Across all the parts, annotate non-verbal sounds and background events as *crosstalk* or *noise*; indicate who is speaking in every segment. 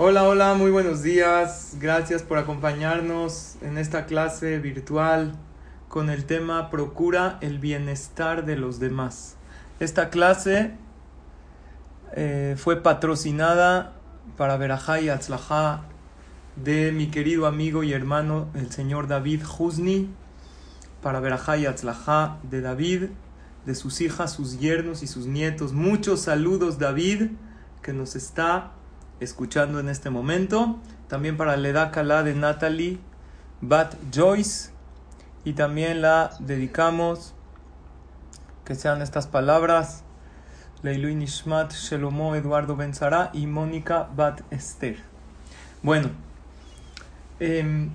Speaker 1: Hola, hola, muy buenos días. Gracias por acompañarnos en esta clase virtual con el tema Procura el bienestar de los demás. Esta clase eh, fue patrocinada para Berajá y Atzlajá de mi querido amigo y hermano el señor David Husni, para Berajá y Atzlajá de David, de sus hijas, sus yernos y sus nietos. Muchos saludos David que nos está escuchando en este momento. También para Leda Kala de Natalie Bat Joyce. Y también la dedicamos, que sean estas palabras, Leilu Nishmat Shelomo Eduardo Benzara y Mónica Bat Esther. Bueno, em,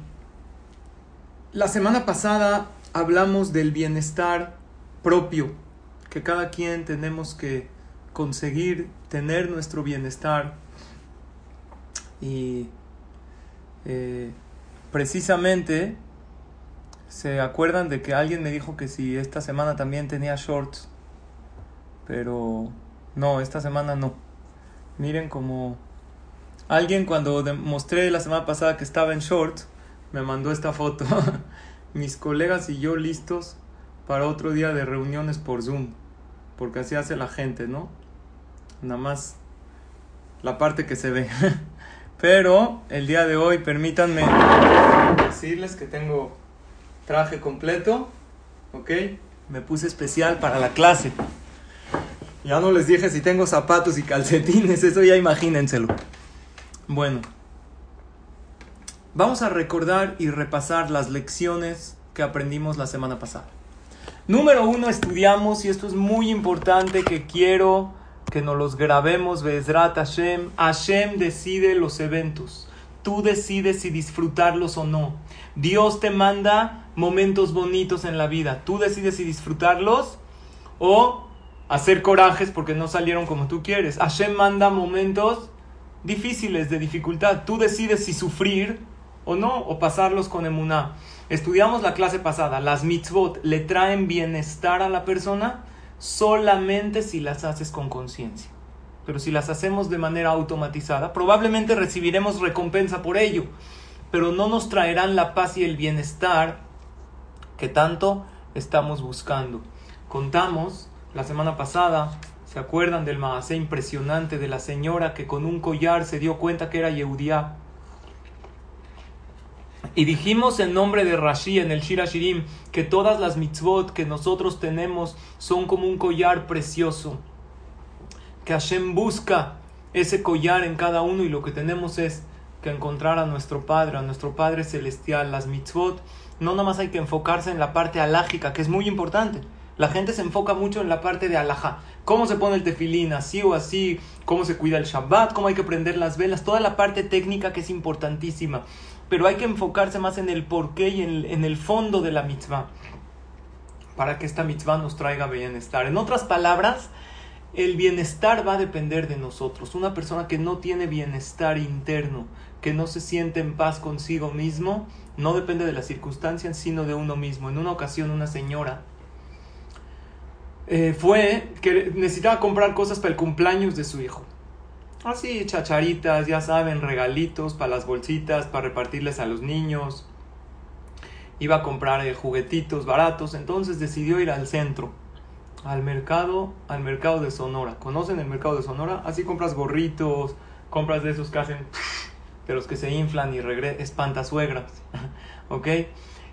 Speaker 1: la semana pasada hablamos del bienestar propio, que cada quien tenemos que conseguir tener nuestro bienestar y eh, precisamente se acuerdan de que alguien me dijo que si esta semana también tenía shorts, pero no, esta semana no. Miren como alguien cuando mostré la semana pasada que estaba en shorts, me mandó esta foto. *laughs* Mis colegas y yo listos para otro día de reuniones por Zoom, porque así hace la gente, ¿no? Nada más la parte que se ve. *laughs* Pero el día de hoy permítanme decirles que tengo traje completo, ¿ok? Me puse especial para la clase. Ya no les dije si tengo zapatos y calcetines, eso ya imagínenselo. Bueno, vamos a recordar y repasar las lecciones que aprendimos la semana pasada. Número uno, estudiamos, y esto es muy importante que quiero que nos los grabemos, Bezrat Hashem. Hashem decide los eventos. Tú decides si disfrutarlos o no. Dios te manda momentos bonitos en la vida. Tú decides si disfrutarlos o hacer corajes porque no salieron como tú quieres. Hashem manda momentos difíciles, de dificultad. Tú decides si sufrir o no, o pasarlos con emuná. Estudiamos la clase pasada. Las mitzvot le traen bienestar a la persona solamente si las haces con conciencia. Pero si las hacemos de manera automatizada, probablemente recibiremos recompensa por ello, pero no nos traerán la paz y el bienestar que tanto estamos buscando. Contamos la semana pasada, ¿se acuerdan del maasé impresionante de la señora que con un collar se dio cuenta que era Yehudiá? Y dijimos en nombre de Rashi en el Shira Shirim que todas las mitzvot que nosotros tenemos son como un collar precioso. Que Hashem busca ese collar en cada uno y lo que tenemos es que encontrar a nuestro Padre, a nuestro Padre Celestial, las mitzvot. No nada más hay que enfocarse en la parte alágica, que es muy importante. La gente se enfoca mucho en la parte de alajá. Cómo se pone el tefilín, así o así, cómo se cuida el Shabbat, cómo hay que prender las velas, toda la parte técnica que es importantísima pero hay que enfocarse más en el porqué y en, el fondo de la mitzvah, para que esta mitzvah nos traiga bienestar. En otras palabras, el bienestar va a depender de nosotros. Una persona que no tiene bienestar interno, que no se siente en paz consigo mismo, no depende de las circunstancias, sino de uno mismo. En una ocasión una señora eh, fue que necesitaba comprar cosas para el cumpleaños de su hijo. Así, chacharitas, ya saben, regalitos para las bolsitas, para repartirles a los niños. Iba a comprar eh, juguetitos baratos, entonces decidió ir al centro, al mercado, al mercado de Sonora. ¿Conocen el mercado de Sonora? Así compras gorritos, compras de esos que hacen, *laughs* de los que se inflan y espantasuegras, *laughs* ¿ok?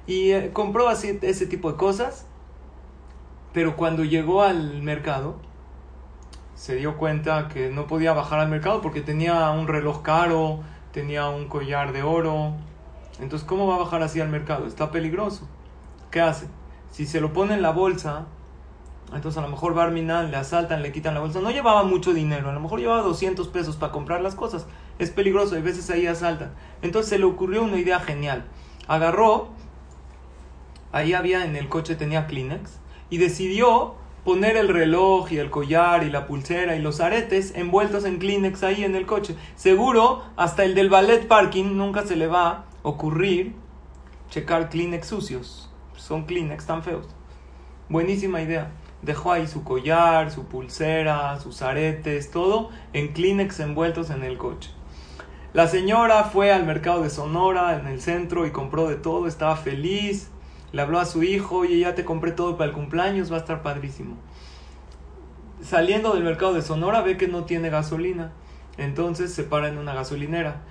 Speaker 1: Y eh, compró así ese tipo de cosas, pero cuando llegó al mercado, se dio cuenta que no podía bajar al mercado porque tenía un reloj caro, tenía un collar de oro. Entonces, ¿cómo va a bajar así al mercado? Está peligroso. ¿Qué hace? Si se lo pone en la bolsa, Entonces a lo mejor Barminan le asaltan, le quitan la bolsa. No llevaba mucho dinero, a lo mejor llevaba 200 pesos para comprar las cosas. Es peligroso, a veces ahí asaltan. Entonces se le ocurrió una idea genial. Agarró, ahí había en el coche tenía Kleenex, y decidió poner el reloj y el collar y la pulsera y los aretes envueltos en Kleenex ahí en el coche. Seguro, hasta el del ballet parking nunca se le va a ocurrir checar Kleenex sucios. Son Kleenex tan feos. Buenísima idea. Dejó ahí su collar, su pulsera, sus aretes, todo en Kleenex envueltos en el coche. La señora fue al mercado de Sonora, en el centro, y compró de todo, estaba feliz. Le habló a su hijo, y ya te compré todo para el cumpleaños, va a estar padrísimo. Saliendo del mercado de Sonora ve que no tiene gasolina, entonces se para en una gasolinera.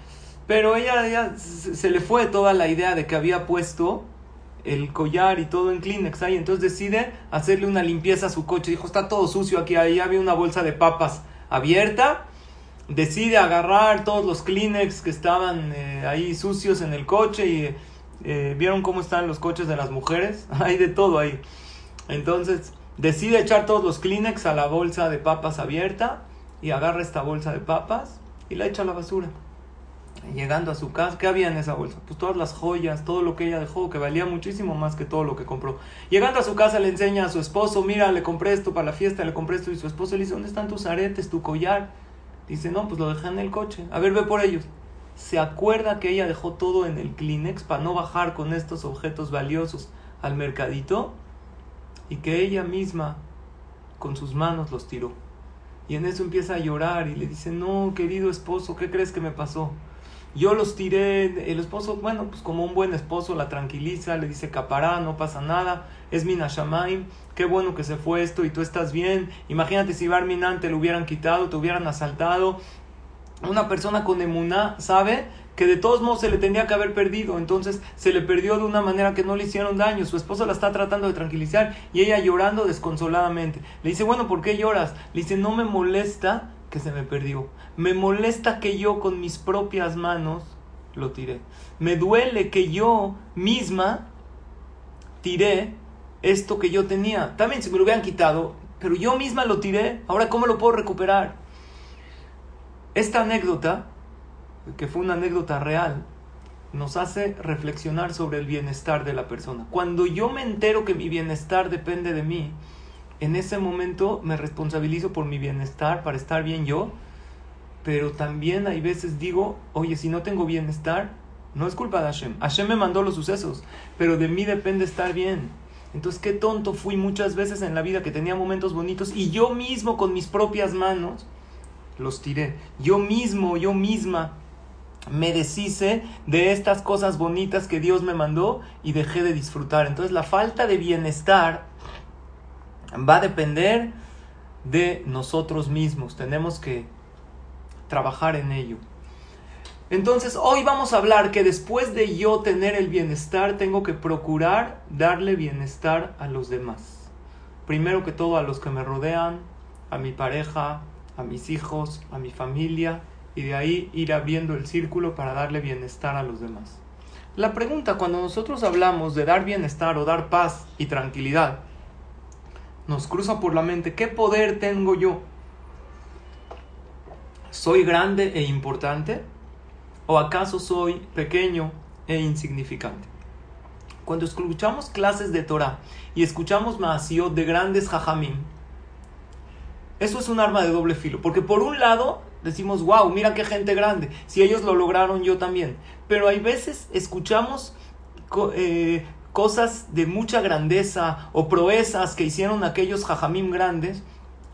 Speaker 1: Pero ella, ella se le fue toda la idea de que había puesto el collar y todo en Kleenex ahí. Entonces decide hacerle una limpieza a su coche. Dijo, está todo sucio aquí. Ahí había una bolsa de papas abierta. Decide agarrar todos los Kleenex que estaban eh, ahí sucios en el coche y eh, vieron cómo están los coches de las mujeres. *laughs* Hay de todo ahí. Entonces decide echar todos los Kleenex a la bolsa de papas abierta y agarra esta bolsa de papas y la echa a la basura. Llegando a su casa, ¿qué había en esa bolsa? Pues todas las joyas, todo lo que ella dejó, que valía muchísimo más que todo lo que compró. Llegando a su casa le enseña a su esposo, mira, le compré esto para la fiesta, le compré esto, y su esposo le dice, ¿dónde están tus aretes, tu collar? Dice, no, pues lo dejé en el coche. A ver, ve por ellos. Se acuerda que ella dejó todo en el Kleenex para no bajar con estos objetos valiosos al mercadito y que ella misma con sus manos los tiró. Y en eso empieza a llorar y le dice, no, querido esposo, ¿qué crees que me pasó? Yo los tiré, el esposo, bueno, pues como un buen esposo la tranquiliza, le dice capará, no pasa nada, es Minashamaim, qué bueno que se fue esto y tú estás bien. Imagínate si Barminan te lo hubieran quitado, te hubieran asaltado. Una persona con emuná sabe que de todos modos se le tendría que haber perdido, entonces se le perdió de una manera que no le hicieron daño. Su esposo la está tratando de tranquilizar y ella llorando desconsoladamente. Le dice, bueno, ¿por qué lloras? Le dice, no me molesta que se me perdió. Me molesta que yo con mis propias manos lo tiré. Me duele que yo misma tiré esto que yo tenía. También se me lo hubieran quitado, pero yo misma lo tiré. Ahora, ¿cómo lo puedo recuperar? Esta anécdota, que fue una anécdota real, nos hace reflexionar sobre el bienestar de la persona. Cuando yo me entero que mi bienestar depende de mí, en ese momento me responsabilizo por mi bienestar, para estar bien yo, pero también hay veces digo, oye, si no tengo bienestar, no es culpa de Hashem. Hashem me mandó los sucesos, pero de mí depende estar bien. Entonces, qué tonto fui muchas veces en la vida que tenía momentos bonitos y yo mismo con mis propias manos los tiré. Yo mismo, yo misma me deshice de estas cosas bonitas que Dios me mandó y dejé de disfrutar. Entonces, la falta de bienestar va a depender de nosotros mismos. Tenemos que trabajar en ello. Entonces, hoy vamos a hablar que después de yo tener el bienestar, tengo que procurar darle bienestar a los demás. Primero que todo a los que me rodean, a mi pareja, a mis hijos, a mi familia, y de ahí ir abriendo el círculo para darle bienestar a los demás. La pregunta cuando nosotros hablamos de dar bienestar o dar paz y tranquilidad, nos cruza por la mente, ¿qué poder tengo yo? ¿Soy grande e importante? ¿O acaso soy pequeño e insignificante? Cuando escuchamos clases de Torah y escuchamos Maasiot de grandes jajamim, eso es un arma de doble filo. Porque por un lado decimos, wow, mira qué gente grande. Si ellos lo lograron, yo también. Pero hay veces escuchamos eh, cosas de mucha grandeza o proezas que hicieron aquellos jajamim grandes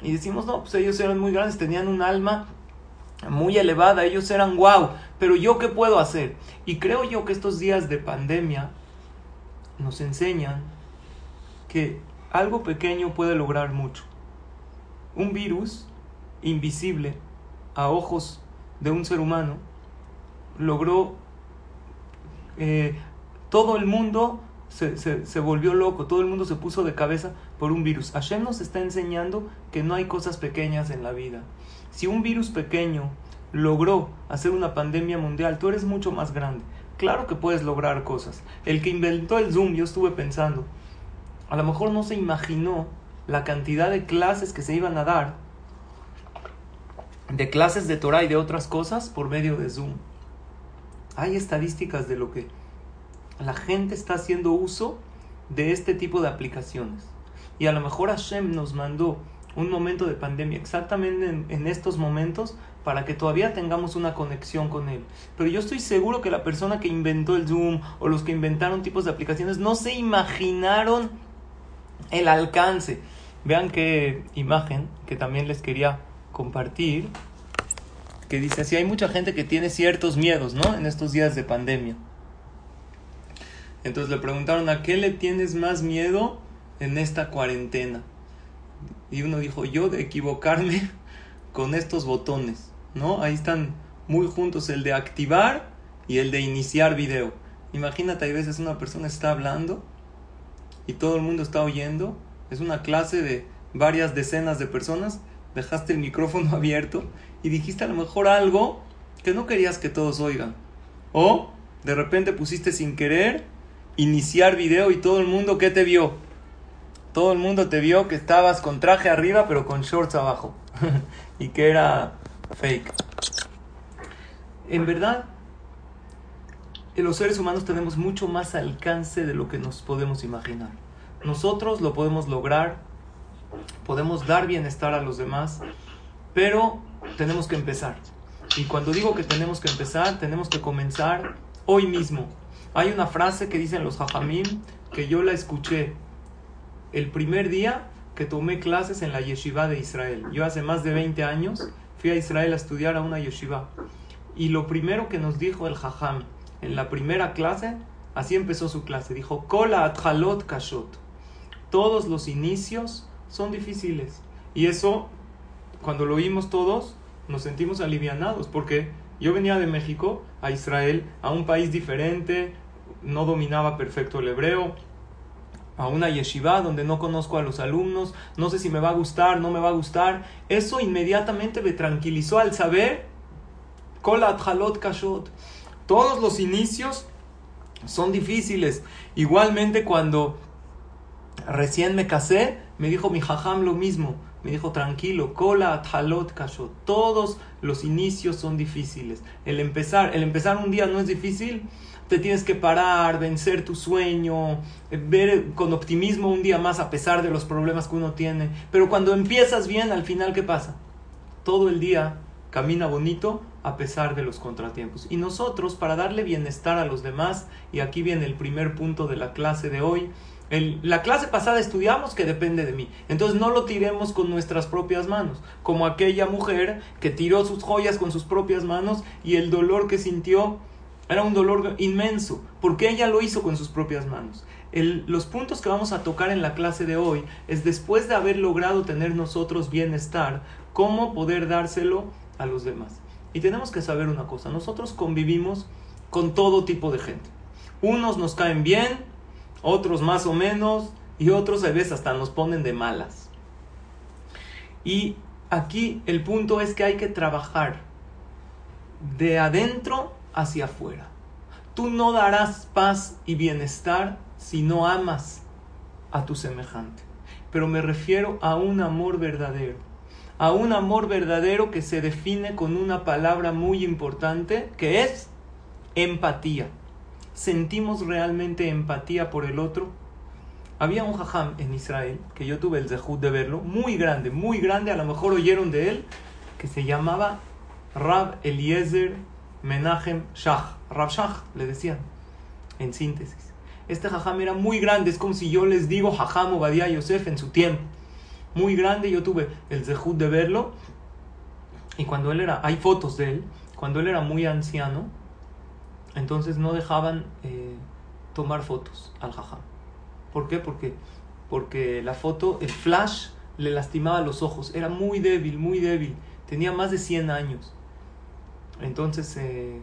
Speaker 1: y decimos, no, pues ellos eran muy grandes, tenían un alma muy elevada, ellos eran wow, pero yo qué puedo hacer? Y creo yo que estos días de pandemia nos enseñan que algo pequeño puede lograr mucho. Un virus invisible a ojos de un ser humano logró eh, todo el mundo se, se, volvió loco, todo el mundo se puso de cabeza por un virus. Hashem nos está enseñando que no hay cosas pequeñas en la vida. Si un virus pequeño logró hacer una pandemia mundial, tú eres mucho más grande. Claro que puedes lograr cosas. El que inventó el Zoom, yo estuve pensando, a lo mejor no se imaginó la cantidad de clases que se iban a dar, de clases de Torah y de otras cosas por medio de Zoom. Hay estadísticas de lo que la gente está haciendo uso de este tipo de aplicaciones. Y a lo mejor Hashem nos mandó un momento de pandemia exactamente en, en, estos momentos para que todavía tengamos una conexión con él. Pero yo estoy seguro que la persona que inventó el Zoom o los que inventaron tipos de aplicaciones no se imaginaron el alcance. Vean qué imagen que también les quería compartir, que dice así, hay mucha gente que tiene ciertos miedos, ¿no? En estos días de pandemia. Entonces le preguntaron, ¿a qué le tienes más miedo en esta cuarentena? Y uno dijo, yo de equivocarme *laughs* con estos botones, ¿no? Ahí están muy juntos el de activar y el de iniciar video. Imagínate, hay veces una persona está hablando y todo el mundo está oyendo. Es una clase de varias decenas de personas. Dejaste el micrófono *laughs* abierto y dijiste a lo mejor algo que no querías que todos oigan. O de repente pusiste sin querer iniciar video y todo el mundo ¿qué te vio? Todo el mundo te vio que estabas con traje arriba pero con shorts abajo *laughs* y que era fake. En verdad, los seres humanos tenemos mucho más alcance de lo que nos podemos imaginar. Nosotros lo podemos lograr, podemos dar bienestar a los demás, pero tenemos que empezar. Y cuando digo que tenemos que empezar, tenemos que comenzar hoy mismo. Hay una frase que dicen los hajamim que yo la escuché el primer día que tomé clases en la yeshiva de Israel. Yo hace más de 20 años fui a Israel a estudiar a una yeshiva. Y lo primero que nos dijo el hajam en la primera clase, así empezó su clase, dijo, Kola atjalot kashot. Todos los inicios son difíciles. Y eso, cuando lo oímos todos, nos sentimos alivianados, porque yo venía de México a Israel, a un país diferente, no dominaba perfecto el hebreo, a una yeshiva donde no conozco a los alumnos, no sé si me va a gustar, no me va a gustar. Eso inmediatamente me tranquilizó al saber, kolat halot kashot. Todos los inicios son difíciles. Igualmente cuando recién me casé, me dijo mi jajam lo mismo. Me dijo, tranquilo, kola halot kashot. Todos los inicios son difíciles. El empezar, el empezar un día no es difícil, te tienes que parar, vencer tu sueño, ver con optimismo un día más a pesar de los problemas que uno tiene. Pero cuando empiezas bien, al final, ¿qué pasa? Todo el día camina bonito a pesar de los contratiempos. Y nosotros, para darle bienestar a los demás, y aquí viene el primer punto de la clase de hoy, en la clase pasada estudiamos que depende de mí. Entonces no lo tiremos con nuestras propias manos. Como aquella mujer que tiró sus joyas con sus propias manos y el dolor que sintió era un dolor inmenso, porque ella lo hizo con sus propias manos. los puntos que vamos a tocar en la clase de hoy es después de haber logrado tener nosotros bienestar, cómo poder dárselo a los demás. Y tenemos que saber una cosa, nosotros convivimos con todo tipo de gente. Unos nos caen bien, otros más o menos, y otros a veces hasta nos ponen de malas. Y aquí el punto es que hay que trabajar de adentro hacia afuera. Tú no darás paz y bienestar si no amas a tu semejante. Pero me refiero a un amor verdadero. A un amor verdadero que se define con una palabra muy importante que es empatía. ¿Sentimos realmente empatía por el otro? Había un jajam en Israel, que yo tuve el zehut de verlo, muy grande, muy grande, a lo mejor oyeron de él, que se llamaba Rab Eliezer Menachem Shach. Rab Shach, le decían, en síntesis. Este jajam era muy grande, es como si yo les digo jajam Obadiah Yosef en su tiempo. Muy grande, yo tuve el zehut de verlo. Y cuando él era, hay fotos de él, cuando él era muy anciano, entonces no dejaban eh, tomar fotos al jajam. ¿Por qué? Porque, porque la foto, el flash, le lastimaba los ojos. Era muy débil, muy débil. Tenía más de 100 años. Entonces eh,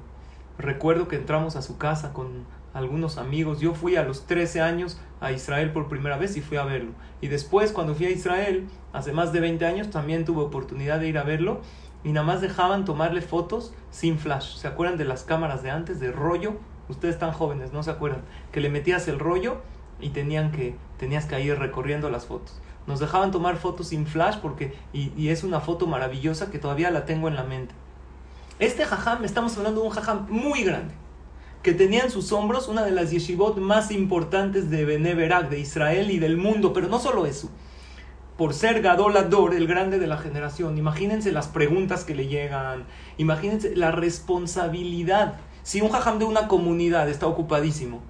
Speaker 1: recuerdo que entramos a su casa con algunos amigos. Yo fui a los 13 años a Israel por primera vez y fui a verlo. Y después, cuando fui a Israel, hace más de 20 años, también tuve oportunidad de ir a verlo. Y nada más dejaban tomarle fotos sin flash. ¿Se acuerdan de las cámaras de antes, de rollo? Ustedes están jóvenes, no se acuerdan. Que le metías el rollo y tenían que, tenías que ir recorriendo las fotos. Nos dejaban tomar fotos sin flash porque, y, es una foto maravillosa que todavía la tengo en la mente. Este jajam, estamos hablando de un jajam muy grande, que tenía en sus hombros una de las yeshivot más importantes de Beneverak, de Israel y del mundo, pero no solo eso. Por ser Gadolador, el grande de la generación, imagínense las preguntas que le llegan, imagínense la responsabilidad. Si un jajam de una comunidad está ocupadísimo,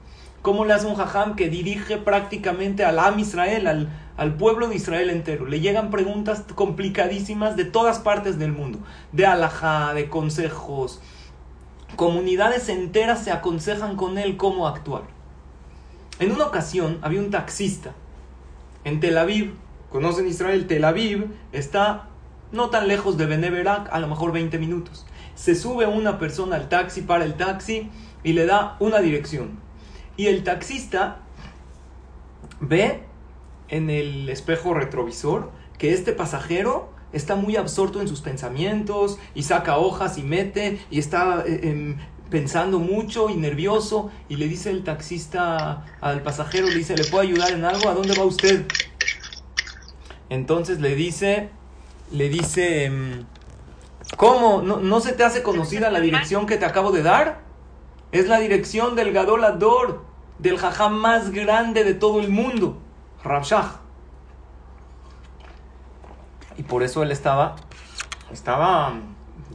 Speaker 1: ¿cómo le hace un jajam que dirige prácticamente al Am Israel, al, al pueblo de Israel entero? Le llegan preguntas complicadísimas de todas partes del mundo, de alajá, de consejos, Comunidades enteras se aconsejan con él cómo actuar. En una ocasión había un taxista en Tel Aviv. ¿Conocen Israel? Tel Aviv está no tan lejos de Beneverak, a lo mejor 20 minutos. Se sube una persona al taxi, para el taxi y le da una dirección. Y el taxista ve en el espejo retrovisor que este pasajero está muy absorto en sus pensamientos y saca hojas y mete y está eh, em, pensando mucho y nervioso y le dice el taxista al pasajero, le dice, ¿le puedo ayudar en algo? ¿A dónde va usted? Entonces le dice, le dice, em, ¿cómo? ¿No, se te hace conocida la dirección que te acabo de dar? Es la dirección del Gadolador, del jajá más grande de todo el mundo, Rabshah. Y por eso él estaba, estaba,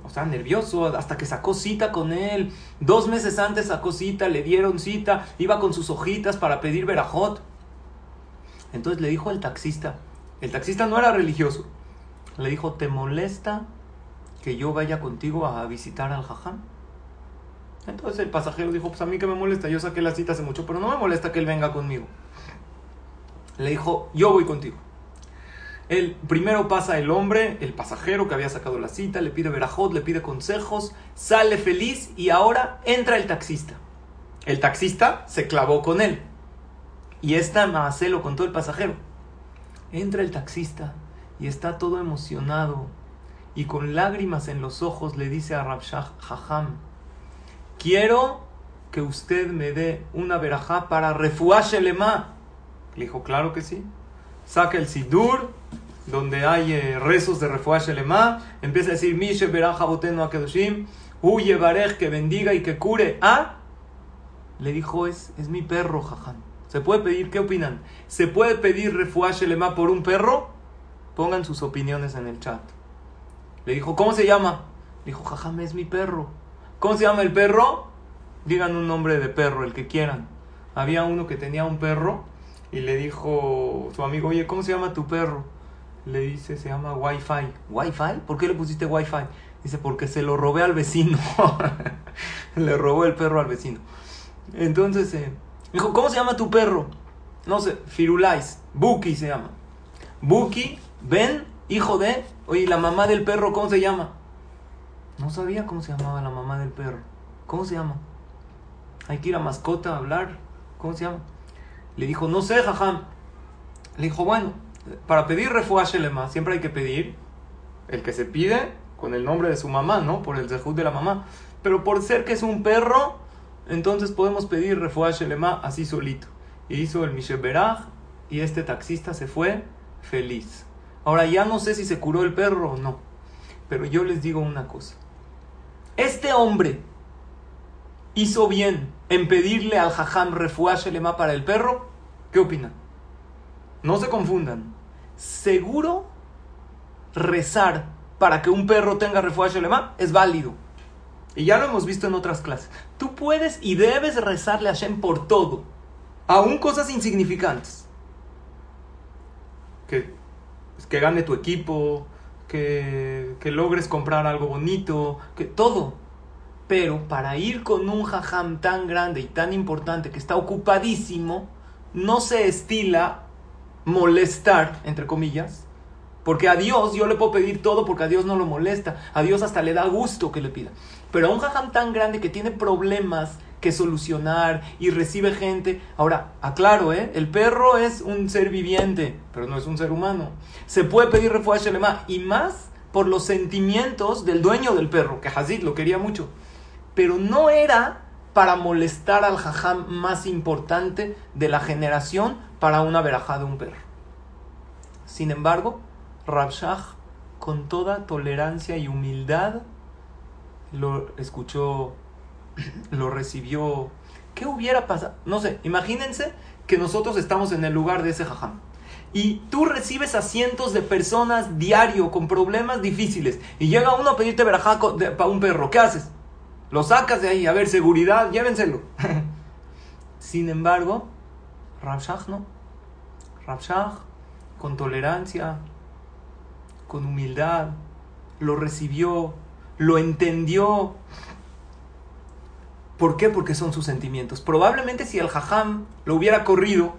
Speaker 1: o sea, nervioso hasta que sacó cita con él. Dos meses antes sacó cita, le dieron cita, iba con sus hojitas para pedir verajot. Entonces le dijo al taxista, el taxista no era religioso, le dijo, ¿te molesta que yo vaya contigo a visitar al jajam? Entonces el pasajero dijo, pues a mí que me molesta, yo saqué la cita hace mucho, pero no me molesta que él venga conmigo. Le dijo, yo voy contigo. El, primero pasa el hombre, el pasajero que había sacado la cita, le pide verajot, le pide consejos, sale feliz y ahora entra el taxista. El taxista se clavó con él. Y esta Maasé lo contó el pasajero. Entra el taxista y está todo emocionado y con lágrimas en los ojos le dice a Rabshah Jajam, quiero que usted me dé una verajá para refuashelema. Le dijo, claro que sí saca el Sidur, donde hay eh, rezos de Refuash Shelema, empieza a decir, Mishe Beraja Botenu Akedoshim, huye Barej, que bendiga y que cure a... Le dijo, es, es mi perro, Jajam. ¿Se puede pedir? ¿Qué opinan? ¿Se puede pedir Refuash Shelema por un perro? Pongan sus opiniones en el chat. Le dijo, ¿cómo se llama? Le dijo, Jajam, es mi perro. ¿Cómo se llama el perro? Digan un nombre de perro, el que quieran. Había uno que tenía un perro y le dijo su amigo, oye, ¿cómo se llama tu perro? Le dice, se llama Wi-Fi. ¿Wi-Fi? ¿Por qué le pusiste Wi-Fi? Dice, porque se lo robé al vecino. *laughs* le robó el perro al vecino. Entonces, eh, dijo, ¿cómo se llama tu perro? No sé, Firulais. Buki se llama. Buki, ven, hijo de... Oye, ¿la mamá del perro cómo se llama? No sabía cómo se llamaba la mamá del perro. ¿Cómo se llama? Hay que ir a mascota a hablar. ¿Cómo se llama? Le dijo, no sé, jajam. Le dijo, bueno, para pedir refuash lema siempre hay que pedir el que se pide con el nombre de su mamá, ¿no? Por el zehut de la mamá. Pero por ser que es un perro, entonces podemos pedir refuash lema así solito. Y hizo el Misheberaj y este taxista se fue feliz. Ahora ya no sé si se curó el perro o no. Pero yo les digo una cosa. Este hombre hizo bien en pedirle al jajam refuash lema para el perro? ¿Qué opinan? No se confundan. Seguro rezar para que un perro tenga refuash lema es válido. Y ya lo hemos visto en otras clases. Tú puedes y debes rezarle a Hashem por todo. Aún cosas insignificantes. Que, que gane tu equipo, que, que logres comprar algo bonito, que todo pero para ir con un jajam tan grande y tan importante que está ocupadísimo, no se estila molestar, entre comillas, porque a Dios yo le puedo pedir todo porque a Dios no lo molesta, a Dios hasta le da gusto que le pida. Pero a un jajam tan grande que tiene problemas que solucionar y recibe gente. Ahora, aclaro, ¿eh? el perro es un ser viviente, pero no es un ser humano. Se puede pedir refugio y más por los sentimientos del dueño del perro, que Hazid lo quería mucho pero no era para molestar al jajam más importante de la generación para una verajá de un perro. Sin embargo, Rabshah, con toda tolerancia y humildad, lo escuchó, lo recibió. ¿Qué hubiera pasado? No sé, imagínense que nosotros estamos en el lugar de ese jajam. Y tú recibes a cientos de personas diario con problemas difíciles. Y llega uno a pedirte verajá para un perro. ¿Qué haces? Lo sacas de ahí. A ver, seguridad, llévenselo. *laughs* Sin embargo, Rabshah no. Rabshah, con tolerancia, con humildad, lo recibió, lo entendió. ¿Por qué? Porque son sus sentimientos. Probablemente si el jajam lo hubiera corrido,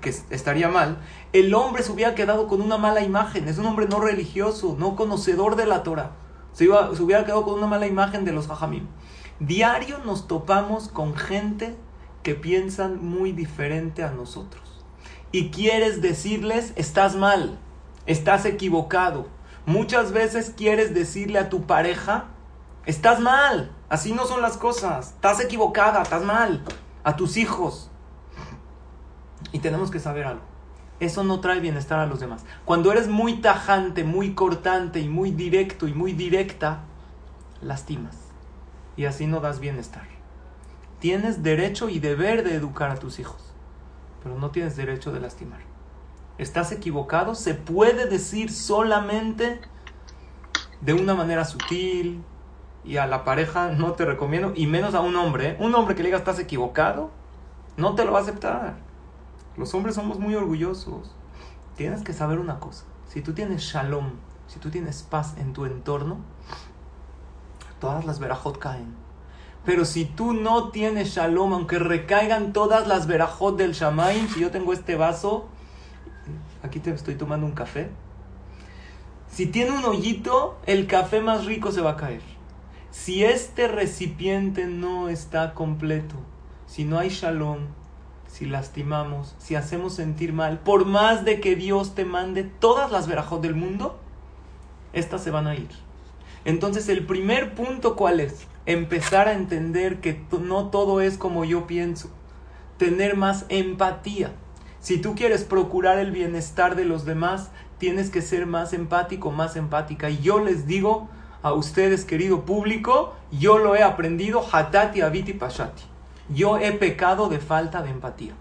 Speaker 1: que estaría mal, el hombre se hubiera quedado con una mala imagen. Es un hombre no religioso, no conocedor de la Torah. Se, se hubiera quedado con una mala imagen de los jajamim. Diario nos topamos con gente que piensan muy diferente a nosotros. Y quieres decirles, estás mal, estás equivocado. Muchas veces quieres decirle a tu pareja, estás mal, así no son las cosas, estás equivocada, estás mal. A tus hijos, y tenemos que saber algo. Eso no trae bienestar a los demás. Cuando eres muy tajante, muy cortante y muy directo y muy directa, lastimas. Y así no das bienestar. Tienes derecho y deber de educar a tus hijos, pero no tienes derecho de lastimar. Estás equivocado, se puede decir solamente de una manera sutil y a la pareja no te recomiendo, y menos a un hombre. ¿eh? Un hombre que le diga estás equivocado, no te lo va a aceptar. Los hombres somos muy orgullosos. Tienes que saber una cosa. Si tú tienes shalom, si tú tienes paz en tu entorno, todas las verajot caen. Pero si tú no tienes shalom, aunque recaigan todas las verajot del shamaim, si yo tengo este vaso, aquí te estoy tomando un café. Si tiene un hoyito, el café más rico se va a caer. Si este recipiente no está completo, si no hay shalom, si lastimamos, si hacemos sentir mal, por más de que Dios te mande todas las verajos del mundo, estas se van a ir. Entonces el primer punto cuál es? Empezar a entender que no todo es como yo pienso. Tener más empatía. Si tú quieres procurar el bienestar de los demás, tienes que ser más empático, más empática. Y yo les digo a ustedes, querido público, yo lo he aprendido, hatati aviti pashati yo he pecado de falta de empatía.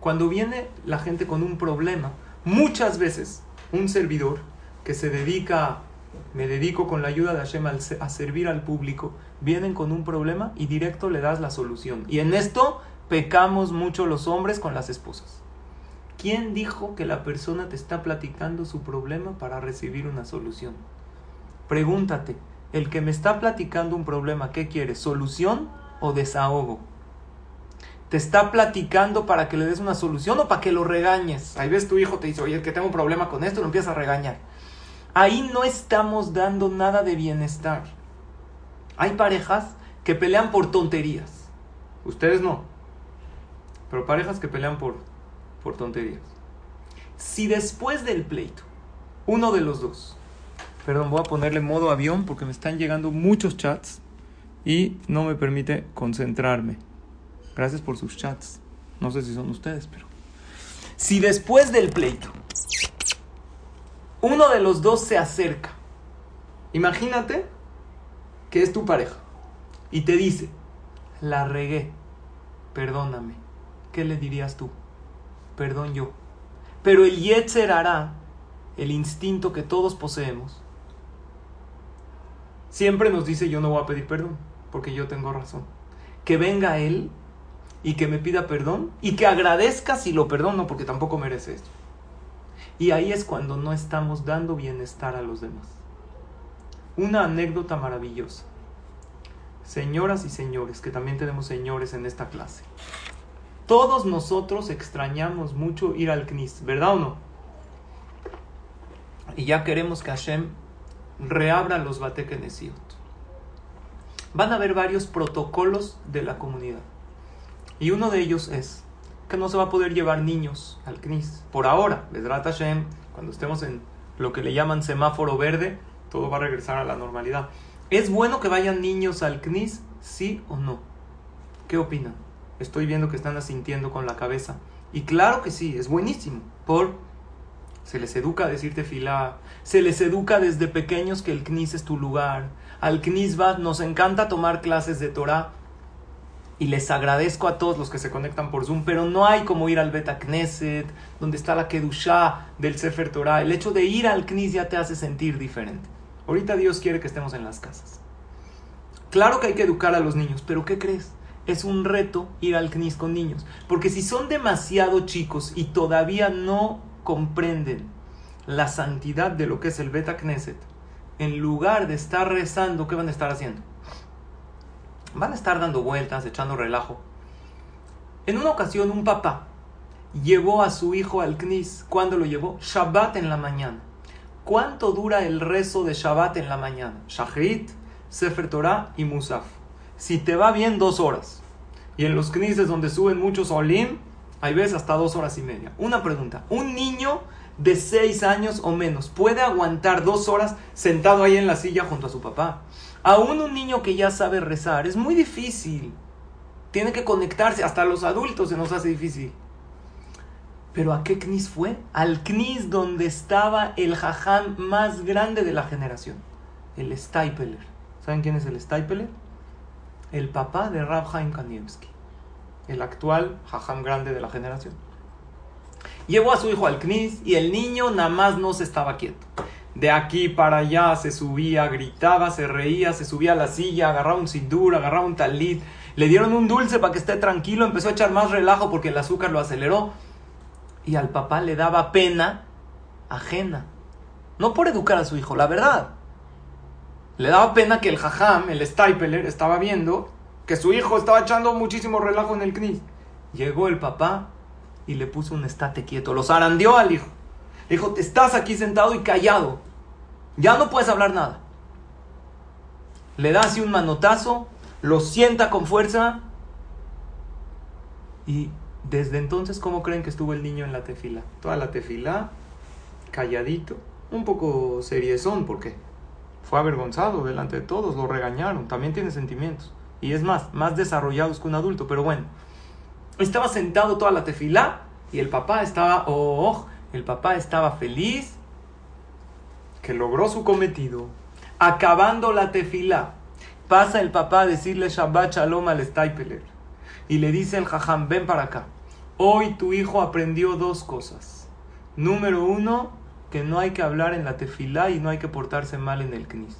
Speaker 1: Cuando viene la gente con un problema, muchas veces un servidor que se dedica, me dedico con la ayuda de Hashem a servir al público, vienen con un problema y directo le das la solución. Y en esto pecamos mucho los hombres con las esposas. ¿Quién dijo que la persona te está platicando su problema para recibir una solución? Pregúntate, el que me está platicando un problema, ¿qué quiere? ¿Solución o desahogo? te está platicando para que le des una solución o para que lo regañes. Ahí ves tu hijo te dice, oye, que tengo un problema con esto, lo empiezas a regañar. Ahí no estamos dando nada de bienestar. Hay parejas que pelean por tonterías. Ustedes no. Pero parejas que pelean por, por tonterías. Si después del pleito, uno de los dos, perdón, voy a ponerle modo avión porque me están llegando muchos chats y no me permite concentrarme. Gracias por sus chats. No sé si son ustedes, pero... Si después del pleito uno de los dos se acerca, imagínate que es tu pareja y te dice, la regué, perdóname. ¿Qué le dirías tú? Perdón yo. Pero el Yetzer hará, el instinto que todos poseemos, siempre nos dice yo no voy a pedir perdón, porque yo tengo razón. Que venga él y que me pida perdón y que agradezca si lo perdono porque tampoco merece esto. Y ahí es cuando no estamos dando bienestar a los demás. Una anécdota maravillosa. Señoras y señores, que también tenemos señores en esta clase. Todos nosotros extrañamos mucho ir al CNIS, ¿verdad o no? Y ya queremos que Hashem reabra los Batekenesiot. Van a haber varios protocolos de la comunidad. Y uno de ellos es que no se va a poder llevar niños al CNIS. Por ahora, Bedrat Hashem, cuando estemos en lo que le llaman semáforo verde, todo va a regresar a la normalidad. ¿Es bueno que vayan niños al CNIS? ¿Sí o no? ¿Qué opinan? Estoy viendo que están asintiendo con la cabeza. Y claro que sí, es buenísimo. Por Se les educa a decir tefilá. Se les educa desde pequeños que el Knis es tu lugar. Al Knis va, nos encanta tomar clases de Torah. Y les agradezco a todos los que se conectan por Zoom, pero no hay como ir al Beta Knesset, donde está la Kedushá del Sefer Torah. El hecho de ir al Knis ya te hace sentir diferente. Ahorita Dios quiere que estemos en las casas. Claro que hay que educar a los niños, pero ¿qué crees? Es un reto ir al CNIS con niños. Porque si son demasiado chicos y todavía no comprenden la santidad de lo que es el Beta Knesset, en lugar de estar rezando, ¿qué van a estar haciendo? Van a estar dando vueltas, echando relajo. En una ocasión, un papá llevó a su hijo al CNIS. ¿Cuándo lo llevó? Shabbat en la mañana. ¿Cuánto dura el rezo de Shabbat en la mañana? Shahrit, Sefer Torah y Musaf. Si te va bien, dos horas. Y en los knises donde suben muchos olim, hay veces hasta dos horas y media. Una pregunta. ¿Un niño de seis años o menos puede aguantar dos horas sentado ahí en la silla junto a su papá? Aún un niño que ya sabe rezar es muy difícil. Tiene que conectarse. Hasta los adultos se nos hace difícil. Pero ¿a qué knis fue? Al knis donde estaba el jajam más grande de la generación. El Staipeler. ¿Saben quién es el Staipeler? El papá de Rab Haim el actual jajam grande de la generación. Llevó a su hijo al Knis y el niño nada más no se estaba quieto. De aquí para allá se subía, gritaba, se reía, se subía a la silla, agarraba un sidur, agarraba un talit. Le dieron un dulce para que esté tranquilo, empezó a echar más relajo porque el azúcar lo aceleró. Y al papá le daba pena ajena. No por educar a su hijo, la verdad. Le daba pena que el jajam, el Staipeler, estaba viendo que su hijo estaba echando muchísimo relajo en el CNIS. Llegó el papá y le puso un estate quieto, lo zarandeó al hijo. Le dijo, te estás aquí sentado y callado, ya no puedes hablar nada. Le da así un manotazo, lo sienta con fuerza y desde entonces, ¿cómo creen que estuvo el niño en la tefila? Toda la tefila, calladito, un poco seriezón, porque fue avergonzado delante de todos, lo regañaron, también tiene sentimientos. Y es más, más desarrollados que un adulto, pero bueno. Estaba sentado toda la tefilá y el papá estaba, oh, el papá estaba feliz que logró su cometido. Acabando la tefilá, pasa el papá a decirle Shabbat Shalom al Staipeler. Y le dice el jajam, ven para acá. Hoy tu hijo aprendió dos cosas. Número uno, que no hay que hablar en la tefilá y no hay que portarse mal en el knis.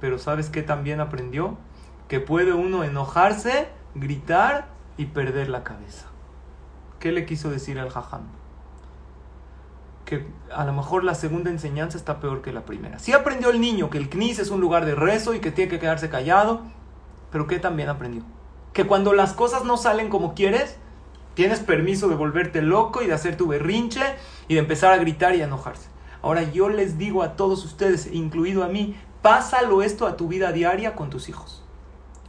Speaker 1: Pero ¿sabes qué también aprendió? Que puede uno enojarse, gritar y perder la cabeza. ¿Qué le quiso decir al jajam? Que a lo mejor la segunda enseñanza está peor que la primera. Sí aprendió el niño que el knis es un lugar de rezo y que tiene que quedarse callado, pero ¿qué también aprendió? Que cuando las cosas no salen como quieres, tienes permiso de volverte loco y de hacer tu berrinche y de empezar a gritar y a enojarse. Ahora yo les digo a todos ustedes, incluido a mí, pásalo esto a tu vida diaria con tus hijos.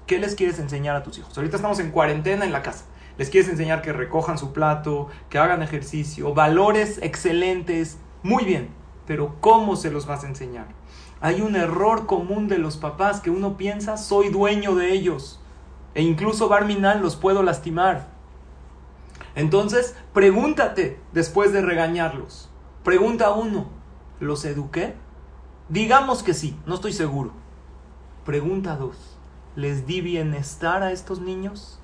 Speaker 1: ¿Qué les quieres enseñar a tus hijos? Ahorita estamos en cuarentena en la casa. Les quieres enseñar que recojan su plato, que hagan ejercicio, valores excelentes, muy bien, pero ¿cómo se los vas a enseñar? Hay un error común de los papás que uno piensa, soy dueño de ellos, e incluso Barminal los puedo lastimar. Entonces, pregúntate después de regañarlos. Pregunta uno, ¿los eduqué? Digamos que sí, no estoy seguro. Pregunta dos, les di bienestar a estos niños,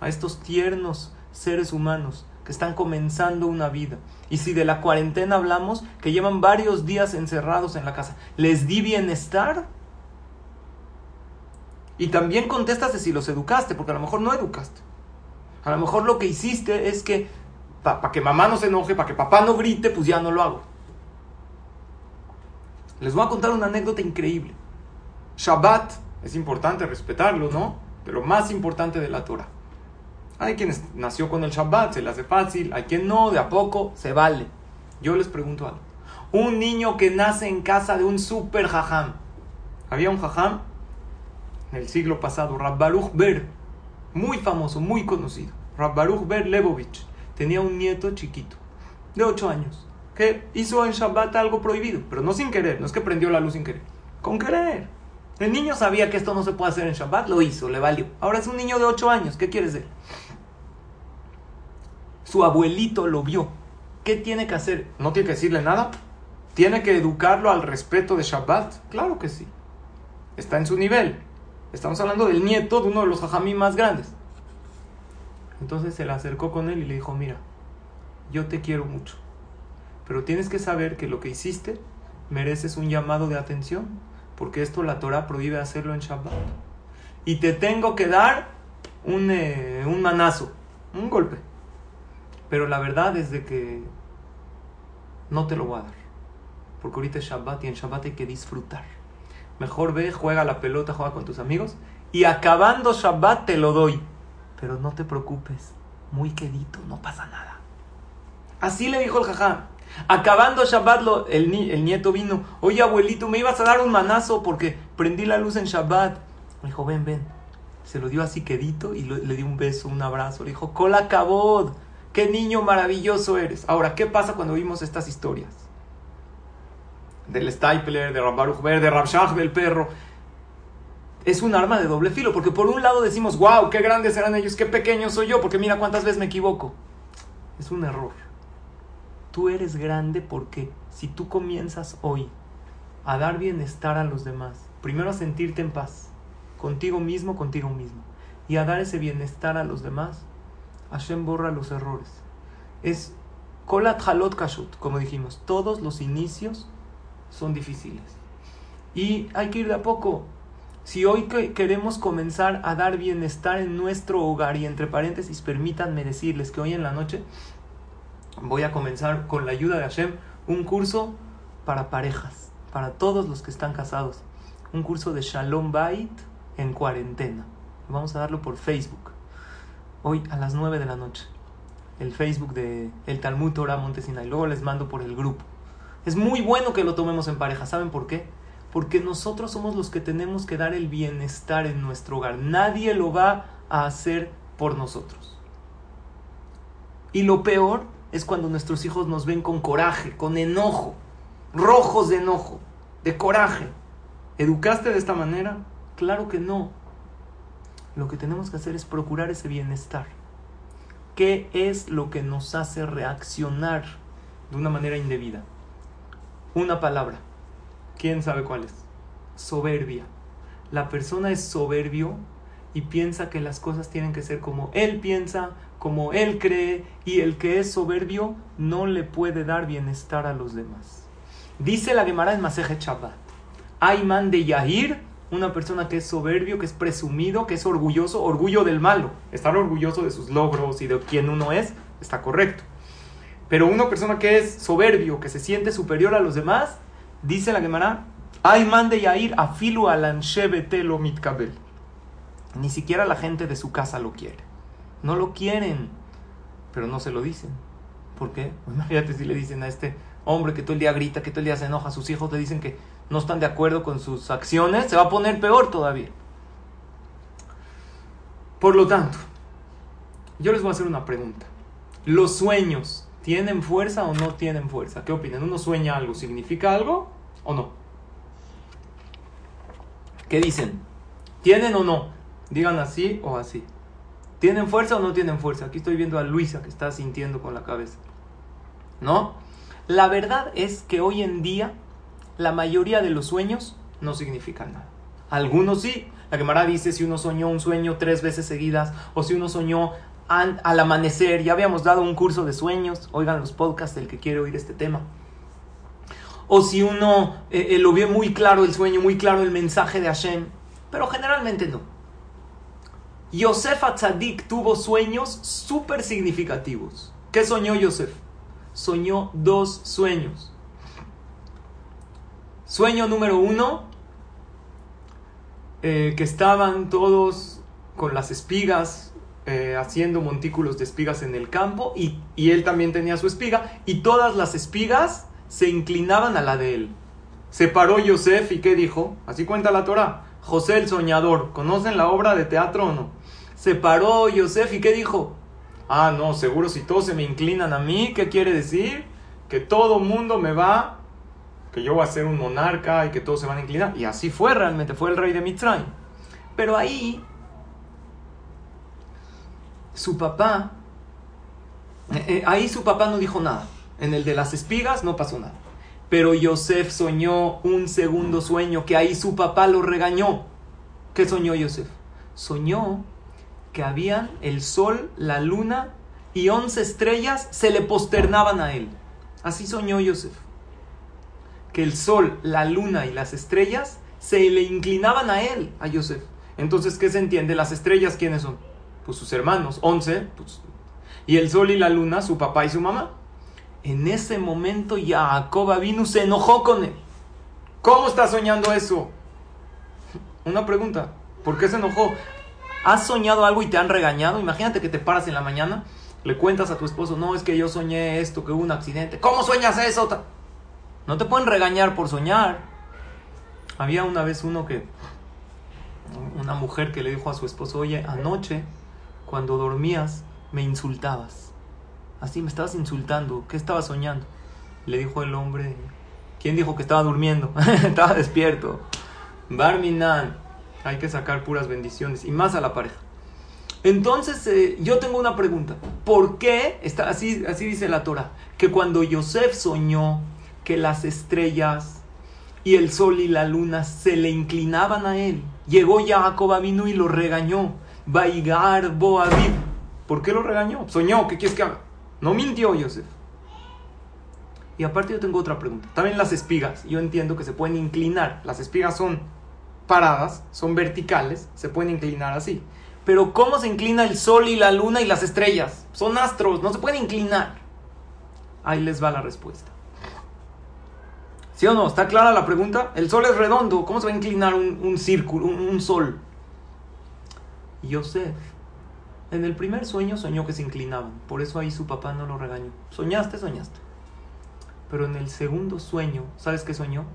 Speaker 1: a estos tiernos seres humanos que están comenzando una vida. Y si de la cuarentena hablamos, que llevan varios días encerrados en la casa, ¿les di bienestar? Y también contestas si los educaste, porque a lo mejor no educaste. A lo mejor lo que hiciste es que, para que mamá no se enoje, para que papá no grite, pues ya no lo hago. Les voy a contar una anécdota increíble. Shabbat es importante respetarlo, ¿no? Pero más importante de la Torah. Hay quienes nació con el Shabbat, se le hace fácil. Hay quien no, de a poco, se vale. Yo les pregunto algo. Un niño que nace en casa de un super jajam. Había un jajam en el siglo pasado, Rabbaruch Ber, muy famoso, muy conocido. Rabbaruch Ber Lebovich tenía un nieto chiquito, de 8 años, que hizo en Shabbat algo prohibido, pero no sin querer, no es que prendió la luz sin querer, con querer. El niño sabía que esto no se puede hacer en Shabbat, lo hizo, le valió. Ahora es un niño de 8 años, ¿qué quieres decir? Su abuelito lo vio ¿Qué tiene que hacer? ¿No tiene que decirle nada? ¿Tiene que educarlo al respeto de Shabbat? Claro que sí. Está en su nivel. Estamos hablando del nieto de uno de los hajamí más grandes. Entonces se le acercó con él y le dijo, mira, yo te quiero mucho, pero tienes que saber que lo que hiciste mereces un llamado de atención, porque esto la Torah prohíbe hacerlo en Shabbat. Y te tengo que dar un, eh, un manazo, un golpe. Pero la verdad es de que no te lo voy a dar. Porque ahorita es Shabbat y en Shabbat hay que disfrutar. Mejor ve, juega la pelota, juega con tus amigos. Y acabando Shabbat te lo doy. Pero no te preocupes, muy quedito, no pasa nada. Así le dijo el jajá. Acabando Shabbat, el, el, nieto vino. Oye, abuelito, me ibas a dar un manazo porque prendí la luz en Shabbat. Me dijo, ven, ven. Se lo dio así quedito y le dio un beso, un abrazo. Le dijo, Cola Cabod, qué niño maravilloso eres. Ahora, ¿qué pasa cuando vimos estas historias? Del Stapler, de Rambaruch de Rabshach, el perro. Es un arma de doble filo, porque por un lado decimos, wow, qué grandes eran ellos, qué pequeño soy yo, porque mira cuántas veces me equivoco. Es un error. Tú eres grande porque si tú comienzas hoy a dar bienestar a los demás, primero a sentirte en paz, contigo mismo, contigo mismo, y a dar ese bienestar a los demás, Hashem borra los errores. Es kolat halot kashut, como dijimos, todos los inicios son difíciles. Y hay que ir de a poco. Si hoy queremos comenzar a dar bienestar en nuestro hogar, y entre paréntesis, permítanme decirles que hoy en la noche voy a comenzar con la ayuda de Hashem un curso para parejas, para todos los que están casados. Un curso de Shalom Bait en cuarentena. Vamos a darlo por Facebook. Hoy a las 9 de la noche. El Facebook de El Talmud Torah Montesina. Y luego les mando por el grupo. Es muy bueno que lo tomemos en pareja. ¿Saben por qué? Porque nosotros somos los que tenemos que dar el bienestar en nuestro hogar. Nadie lo va a hacer por nosotros. Y lo peor es cuando nuestros hijos nos ven con coraje, con enojo, rojos de enojo, de coraje. ¿Educaste de esta manera? Claro que no. Lo que tenemos que hacer es procurar ese bienestar. ¿Qué es lo que nos hace reaccionar de una manera indebida? Una palabra. ¿Quién sabe cuál es? Soberbia. La persona es soberbio y piensa que las cosas tienen que ser como él piensa, como él cree, y el que es soberbio no le puede dar bienestar a los demás. Dice la Gemara en Maseje Shabbat. Hay man de Yahir, una persona que es soberbio, que es presumido, que es orgulloso, orgullo del malo. Estar orgulloso de sus logros y de quién uno es, está correcto. Pero una persona que es soberbio, que se siente superior a los demás, dice la Gemara, hay man de Yahir afilu lo mitkabel. Ni siquiera la gente de su casa lo quiere. No lo quieren, pero no se lo dicen. ¿Por qué? *laughs* Imagínate si le dicen a este hombre que todo el día grita, que todo el día se enoja, sus hijos le dicen que no están de acuerdo con sus acciones, se va a poner peor todavía. Por lo tanto, yo les voy a hacer una pregunta. ¿Los sueños tienen fuerza o no tienen fuerza? ¿Qué opinan? ¿Uno sueña algo? ¿Significa algo o no? ¿Qué dicen? ¿Tienen o no? Digan así o así. ¿Tienen fuerza o no tienen fuerza? Aquí estoy viendo a Luisa que está sintiendo con la cabeza. ¿No? La verdad es que hoy en día la mayoría de los sueños no significan nada. Algunos sí. La Gemara dice si uno soñó un sueño tres veces seguidas o si uno soñó al, amanecer. Ya habíamos dado un curso de sueños. Oigan los podcasts del que quiere oír este tema. O si uno eh, eh, lo ve muy claro el sueño, muy claro el mensaje de Hashem. Pero generalmente no. Yosef Atzadik tuvo sueños súper significativos. ¿Qué soñó Yosef? Soñó dos sueños. Sueño número uno, eh, que estaban todos con las espigas, eh, haciendo montículos de espigas en el campo, y, y él también tenía su espiga, y todas las espigas se inclinaban a la de él. Se paró Yosef y ¿qué dijo? Así cuenta la Torah. José el soñador. ¿Conocen la obra de teatro o no? Se paró Yosef y ¿qué dijo? Ah, no, seguro si todos se me inclinan a mí, ¿qué quiere decir? Que todo mundo me va, que yo voy a ser un monarca y que todos se van a inclinar. Y así fue realmente, fue el rey de Mitzrayim. Pero ahí, su papá, eh, eh, ahí su papá no dijo nada. En el de las espigas no pasó nada. Pero Yosef soñó un segundo sueño que ahí su papá lo regañó. ¿Qué soñó Yosef? Soñó que habían el sol, la luna y once estrellas se le posternaban a él. Así soñó Yosef. Que el sol, la luna y las estrellas se le inclinaban a él, a Yosef. Entonces, ¿qué se entiende? Las estrellas, ¿quiénes son? Pues sus hermanos, once. Pues, y el sol y la luna, su papá y su mamá. En ese momento Jacob vino, se enojó con él. ¿Cómo está soñando eso? Una pregunta. ¿Por qué se enojó? ¿Has soñado algo y te han regañado? Imagínate que te paras en la mañana, le cuentas a tu esposo, no, es que yo soñé esto, que hubo un accidente. ¿Cómo sueñas eso? No te pueden regañar por soñar. Había una vez uno que, una mujer que le dijo a su esposo, oye, anoche, cuando dormías, me insultabas. Así me estabas insultando. ¿Qué estabas soñando? Le dijo el hombre, ¿quién dijo que estaba durmiendo? *laughs* estaba despierto. Barminan, hay que sacar puras bendiciones y más a la pareja. Entonces, eh, yo tengo una pregunta. ¿Por qué? Está, así, así dice la Torah. Que cuando Yosef soñó que las estrellas y el sol y la luna se le inclinaban a él, llegó Jacob vino y lo regañó. Baigar Boaviv. ¿Por qué lo regañó? Soñó, ¿qué quieres que haga? No mintió Yosef. Y aparte yo tengo otra pregunta. También las espigas, yo entiendo que se pueden inclinar. Las espigas son paradas, son verticales, se pueden inclinar así. Pero ¿cómo se inclina el sol y la luna y las estrellas? Son astros, no se pueden inclinar. Ahí les va la respuesta. ¿Sí o no? ¿Está clara la pregunta? El sol es redondo, ¿cómo se va a inclinar un, círculo, un, un sol? Yosef en el primer sueño soñó que se inclinaban, por eso ahí su papá no lo regañó. Soñaste, soñaste. Pero en el segundo sueño, ¿sabes qué soñó?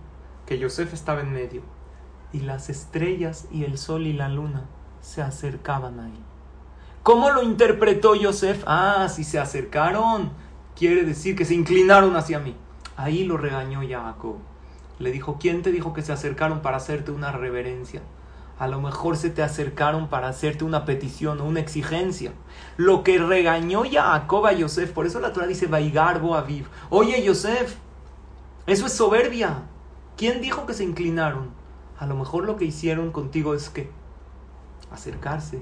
Speaker 1: Que Yosef estaba en medio y las estrellas y el sol y la luna se acercaban ahí. ¿Cómo lo interpretó Yosef? Ah, si se acercaron, quiere decir que se inclinaron hacia mí. Ahí lo regañó Jacob. Le dijo, ¿quién te dijo que se acercaron para hacerte una reverencia? A lo mejor se te acercaron para hacerte una petición o una exigencia. Lo que regañó Jacob a Yosef, por eso la Torah dice Vaigarbo Aviv. Oye, Yosef, eso es soberbia. ¿Quién dijo que se inclinaron? A lo mejor lo que hicieron contigo es que acercarse,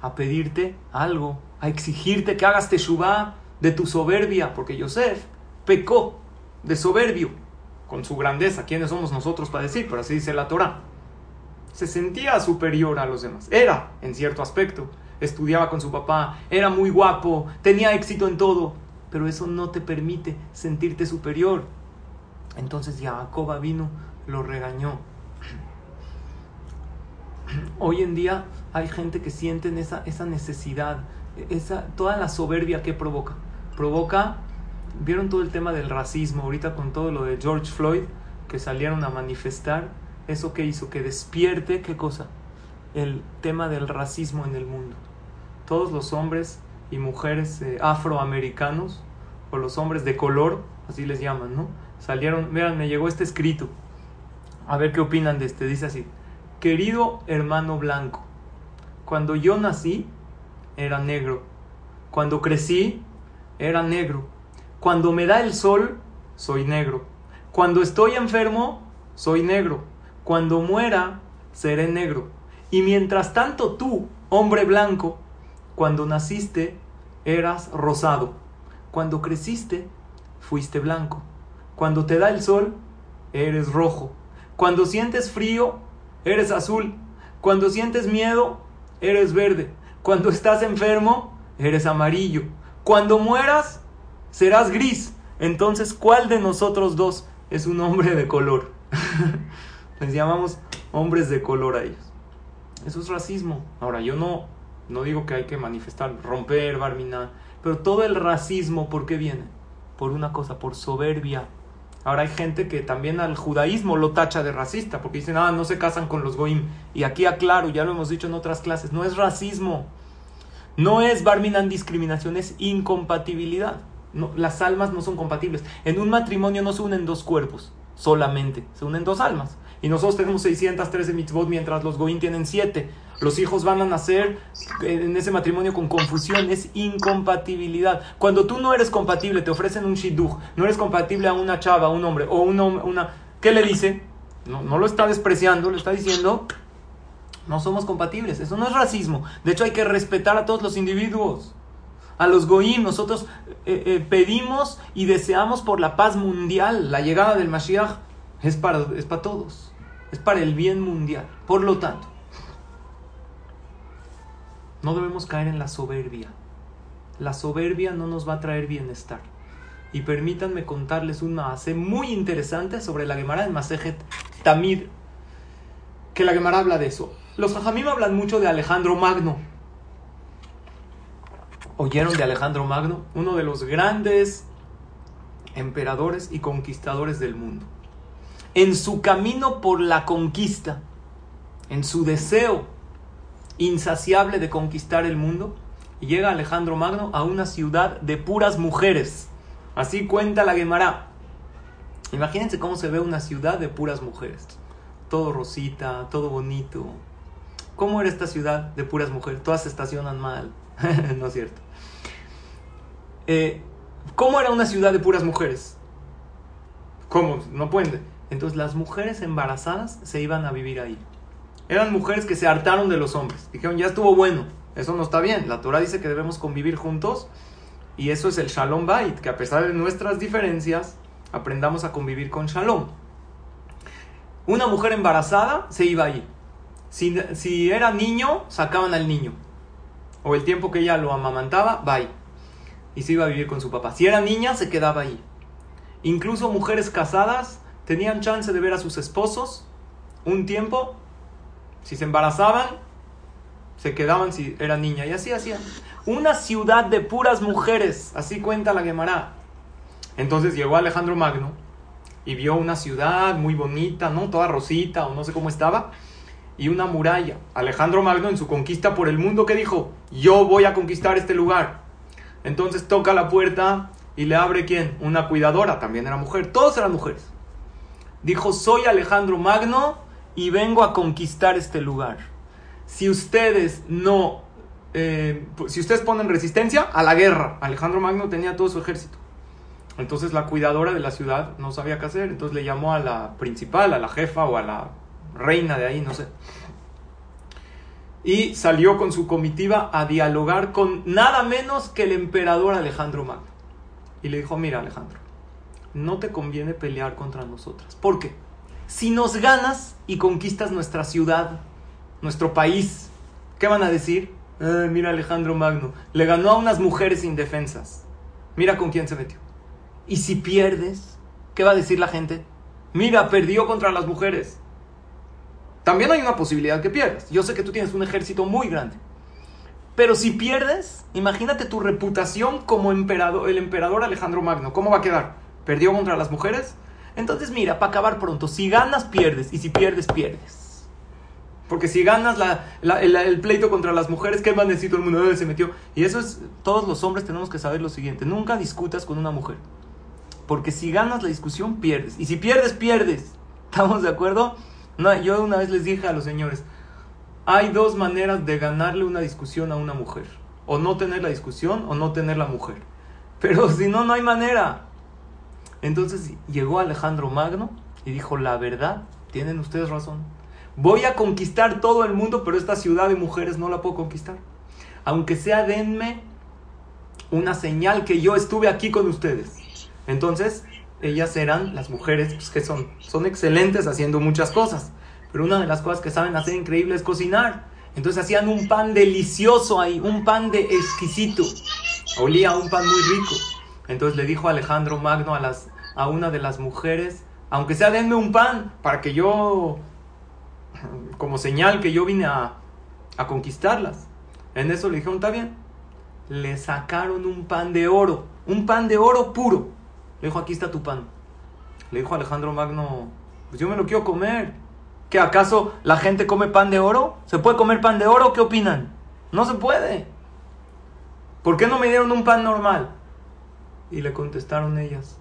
Speaker 1: a pedirte algo, a exigirte que hagas teshuvah de tu soberbia, porque Yosef pecó de soberbio con su grandeza. ¿Quiénes somos nosotros para decir? Pero así dice la Torah se sentía superior a los demás. Era, en cierto aspecto. Estudiaba con su papá, era muy guapo, tenía éxito en todo, pero eso no te permite sentirte superior. Entonces Jacob vino, lo regañó. Hoy en día hay gente que siente esa, esa necesidad, esa, toda la soberbia que provoca. Provoca, vieron todo el tema del racismo, ahorita con todo lo de George Floyd, que salieron a manifestar ¿Eso que hizo? Que despierte, ¿qué cosa? El tema del racismo en el mundo. Todos los hombres y mujeres eh, afroamericanos, o los hombres de color, así les llaman, ¿no? Salieron, vean, me llegó este escrito. A ver qué opinan de este. Dice así, querido hermano blanco, cuando yo nací, era negro. Cuando crecí, era negro. Cuando me da el sol, soy negro. Cuando estoy enfermo, soy negro cuando muera seré negro. Y mientras tanto tú, hombre blanco, cuando naciste eras rosado. Cuando creciste fuiste blanco. Cuando te da el sol eres rojo. Cuando sientes frío eres azul. Cuando sientes miedo eres verde. Cuando estás enfermo eres amarillo. Cuando mueras serás gris. Entonces, ¿cuál de nosotros dos es un hombre de color? *laughs* Les llamamos hombres de color a ellos. Eso es racismo. Ahora, yo no, no digo que hay que manifestar, romper, barminar, pero todo el racismo, ¿por qué viene? Por una cosa, por soberbia. Ahora hay gente que también al judaísmo lo tacha de racista, porque dicen, ah, no se casan con los goim. Y aquí aclaro, ya lo hemos dicho en otras clases, no es racismo. No es barminan discriminación, es incompatibilidad. No, las almas no son compatibles. En un matrimonio no se unen dos cuerpos solamente, se unen dos almas. Y nosotros tenemos 613 mitzvot mientras los goín tienen 7. Los hijos van a nacer en ese matrimonio con confusión, es incompatibilidad. Cuando tú no eres compatible, te ofrecen un shidduch, no eres compatible a una chava, a un hombre, o una, una ¿qué le dice? No, no lo está despreciando, le está diciendo, no somos compatibles. Eso no es racismo. De hecho, hay que respetar a todos los individuos. A los goyim, nosotros eh, eh, pedimos y deseamos por la paz mundial. La llegada del Mashiach es para, es para todos. Es para el bien mundial. Por lo tanto, no debemos caer en la soberbia. La soberbia no nos va a traer bienestar. Y permítanme contarles un maase muy interesante sobre la Gemara de Masejet Tamid, que la Gemara habla de eso. Los Jajamim hablan mucho de Alejandro Magno. ¿Oyeron de Alejandro Magno? Uno de los grandes emperadores y conquistadores del mundo. En su camino por la conquista, en su deseo insaciable de conquistar el mundo, llega Alejandro Magno a una ciudad de puras mujeres. Así cuenta la Gemara. Imagínense cómo se ve una ciudad de puras mujeres. Todo rosita, todo bonito. ¿Cómo era esta ciudad de puras mujeres? Todas se estacionan mal. *laughs* no es cierto. Eh, ¿Cómo era una ciudad de puras mujeres? ¿Cómo? No pueden. Entonces las mujeres embarazadas se iban a vivir ahí. Eran mujeres que se hartaron de los hombres. Dijeron, ya estuvo bueno. Eso no está bien. La Torah dice que debemos convivir juntos. Y eso es el Shalom Bait, que a pesar de nuestras diferencias, aprendamos a convivir con Shalom. Una mujer embarazada se iba ahí. Si, si era niño, sacaban al niño. O el tiempo que ella lo amamantaba, bye y se iba a vivir con su papá. Si era niña, se quedaba ahí. Incluso mujeres casadas tenían chance de ver a sus esposos un tiempo. Si se embarazaban, se quedaban si era niña. Y así hacían. Una ciudad de puras mujeres, así cuenta la Gemara. Entonces llegó Alejandro Magno y vio una ciudad muy bonita, ¿no? Toda rosita o no sé cómo estaba. Y una muralla. Alejandro Magno en su conquista por el mundo, ¿qué dijo? Yo voy a conquistar este lugar. Entonces toca la puerta y le abre quién? Una cuidadora, también era mujer, todos eran mujeres. Dijo, soy Alejandro Magno y vengo a conquistar este lugar. Si ustedes no, eh, si ustedes ponen resistencia a la guerra, Alejandro Magno tenía todo su ejército. Entonces la cuidadora de la ciudad no sabía qué hacer, entonces le llamó a la principal, a la jefa o a la reina de ahí, no sé y salió con su comitiva a dialogar con nada menos que el emperador Alejandro Magno. Y le dijo, mira Alejandro, no te conviene pelear contra nosotras. ¿Por qué? Si nos ganas y conquistas nuestra ciudad, nuestro país, ¿qué van a decir? Eh, mira Alejandro Magno, le ganó a unas mujeres indefensas. Mira con quién se metió. Y si pierdes, ¿qué va a decir la gente? Mira, perdió contra las mujeres. También hay una posibilidad que pierdas. Yo sé que tú tienes un ejército muy grande. Pero si pierdes, imagínate tu reputación como emperador, el emperador Alejandro Magno. ¿Cómo va a quedar? ¿Perdió contra las mujeres? Entonces mira, para acabar pronto, si ganas, pierdes. Y si pierdes, pierdes. Porque si ganas el, pleito contra las mujeres, ¿qué más necesito el mundo? Se metió. Y eso es, todos los hombres tenemos que saber lo siguiente. Nunca discutas con una mujer. Porque si ganas la discusión, pierdes. Y si pierdes, pierdes. ¿Estamos de acuerdo? No, yo una vez les dije a los señores, hay dos maneras de ganarle una discusión a una mujer. O no tener la discusión o no tener la mujer. Pero si no, no hay manera. Entonces llegó Alejandro Magno y dijo, la verdad, tienen ustedes razón. Voy a conquistar todo el mundo, pero esta ciudad de mujeres no la puedo conquistar. Aunque sea, denme una señal que yo estuve aquí con ustedes. Entonces ellas eran las mujeres pues, que son, son excelentes haciendo muchas cosas. Pero una de las cosas que saben hacer increíble es cocinar. Entonces hacían un pan delicioso ahí, un pan de exquisito. Olía a un pan muy rico. Entonces le dijo Alejandro Magno a, las, a una de las mujeres, aunque sea denme un pan para que yo, *clears throat* como señal que yo vine a, a conquistarlas. En eso le dijeron, está bien. Le sacaron un pan de oro, un pan de oro puro. Le dijo, aquí está tu pan. Le dijo Alejandro Magno, pues yo me lo quiero comer. ¿Que acaso la gente come pan de oro? ¿Se puede comer pan de oro? ¿Qué opinan? No se puede. ¿Por qué no me dieron un pan normal? Y le contestaron ellas,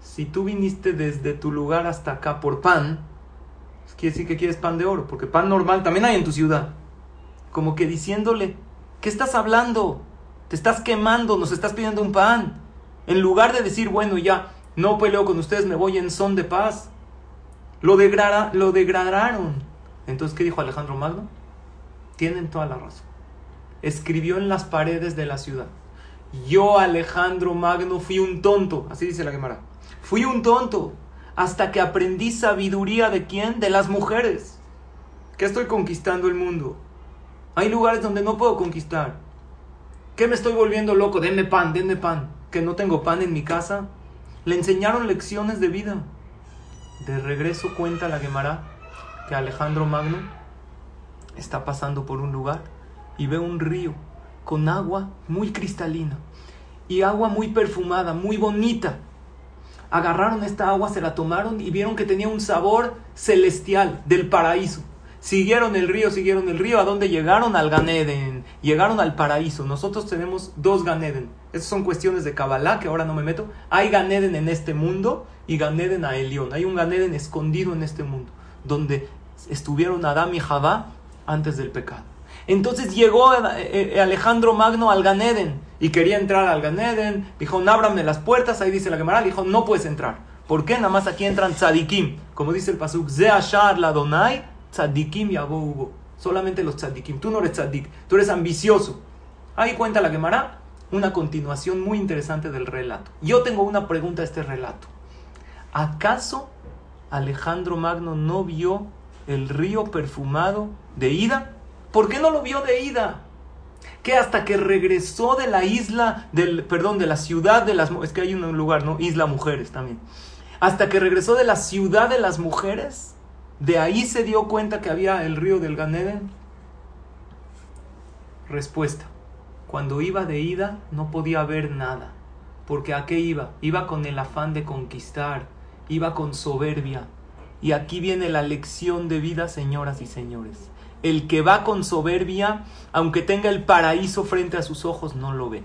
Speaker 1: si tú viniste desde tu lugar hasta acá por pan, quiere decir que quieres pan de oro, porque pan normal también hay en tu ciudad. como que diciéndole, ¿qué estás hablando? Te estás quemando, nos estás pidiendo un pan. En lugar de decir, bueno, ya, no peleo con ustedes, me voy en son de paz. Lo, lo degradaron. Entonces, ¿qué dijo Alejandro Magno? Tienen toda la razón. Escribió en las paredes de la ciudad. Yo, Alejandro Magno, fui un tonto. Así dice la Gemara. Fui un tonto. Hasta que aprendí sabiduría de quién? De las mujeres. ¿Qué estoy conquistando el mundo? Hay lugares donde no puedo conquistar. ¿Qué me estoy volviendo loco? Denme pan, denme pan. Que no tengo pan en mi casa. Le enseñaron lecciones de vida. De regreso cuenta la Gemara que Alejandro Magno está pasando por un lugar y ve un río con agua muy cristalina y agua muy perfumada, muy bonita. Agarraron esta agua, se la tomaron y vieron que tenía un sabor celestial del paraíso. Siguieron el río, siguieron el río, ¿a dónde llegaron? Al Ganeden, llegaron al paraíso. Nosotros tenemos dos Ganeden. Esas son cuestiones de Kabbalah que ahora no me meto. Hay Ganeden en este mundo y Ganeden a Elión. Hay un Ganeden escondido en este mundo, donde estuvieron Adán y Javá antes del pecado. Entonces llegó eh, eh, Alejandro Magno al Ganeden y quería entrar al Ganeden. Dijo, ábrame las puertas. Ahí dice la Gemara. Dijo, no puedes entrar. ¿Por qué? Nada más aquí entran tzadikim. Como dice el pasuk, Zeashar la Donai, tzadikim hubo. Solamente los tzadikim. Tú no eres tzadik, tú eres ambicioso. Ahí cuenta la Gemara una continuación muy interesante del relato. Yo tengo una pregunta a este relato. ¿Acaso Alejandro Magno no vio el río perfumado de ida? ¿Por qué no lo vio de ida? Que hasta que regresó de la isla, del, perdón, de la ciudad de las es que hay un lugar, ¿no? Isla Mujeres también. Hasta que regresó de la ciudad de las mujeres, de ahí se dio cuenta que había el río del Ganeden. Respuesta. Cuando iba de ida no podía ver nada. Porque ¿a qué iba? Iba con el afán de conquistar, iba con soberbia. Y aquí viene la lección de vida, señoras y señores. El que va con soberbia, aunque tenga el paraíso frente a sus ojos, no lo ve.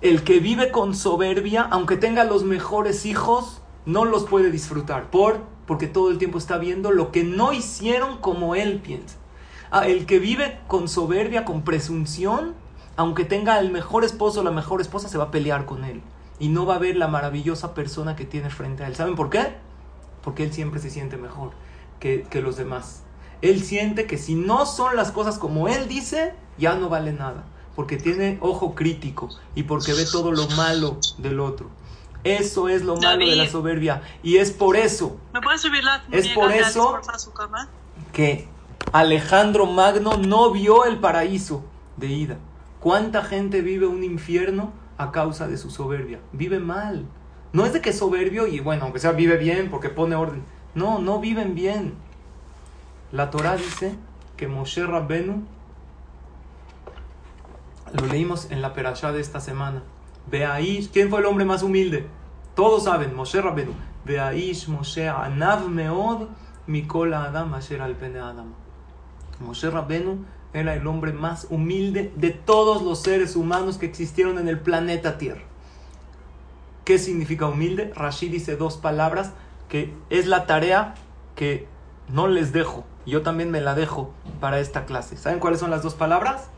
Speaker 1: El que vive con soberbia, aunque tenga los mejores hijos, no los puede disfrutar. ¿Por? Porque todo el tiempo está viendo lo que no hicieron como él piensa. Ah, el que vive con soberbia, con presunción, aunque tenga el mejor esposo o la mejor esposa, se va a pelear con él. Y no va a ver la maravillosa persona que tiene frente a él. ¿Saben por qué? Porque él siempre se siente mejor que, que los demás. Él siente que si no son las cosas como él dice, ya no vale nada. Porque tiene ojo crítico y porque ve todo lo malo del otro. Eso es lo malo de la soberbia. Y es por eso.
Speaker 2: ¿Me puedes subir la
Speaker 1: Es por eso
Speaker 2: su cama?
Speaker 1: que Alejandro Magno no vio el paraíso de ida. ¿Cuánta gente vive un infierno a causa de su soberbia? Vive mal. No es de que es soberbio y bueno, aunque sea vive bien porque pone orden. No, no viven bien. La Torah dice que Moshe Rabbenu, lo leímos en la perashá de esta semana. Beaish, ¿quién fue el hombre más humilde? Todos saben, Moshe Rabbenu. Beaish Moshe Anav Meod Mikola Adam Asher al Pene Adam. Moshe Rabbenu era el hombre más humilde de todos los seres humanos que existieron en el planeta Tierra. ¿Qué significa humilde? Rashi dice dos palabras que es la tarea que no les dejo. Yo también me la dejo para esta clase. ¿Saben cuáles son las dos palabras?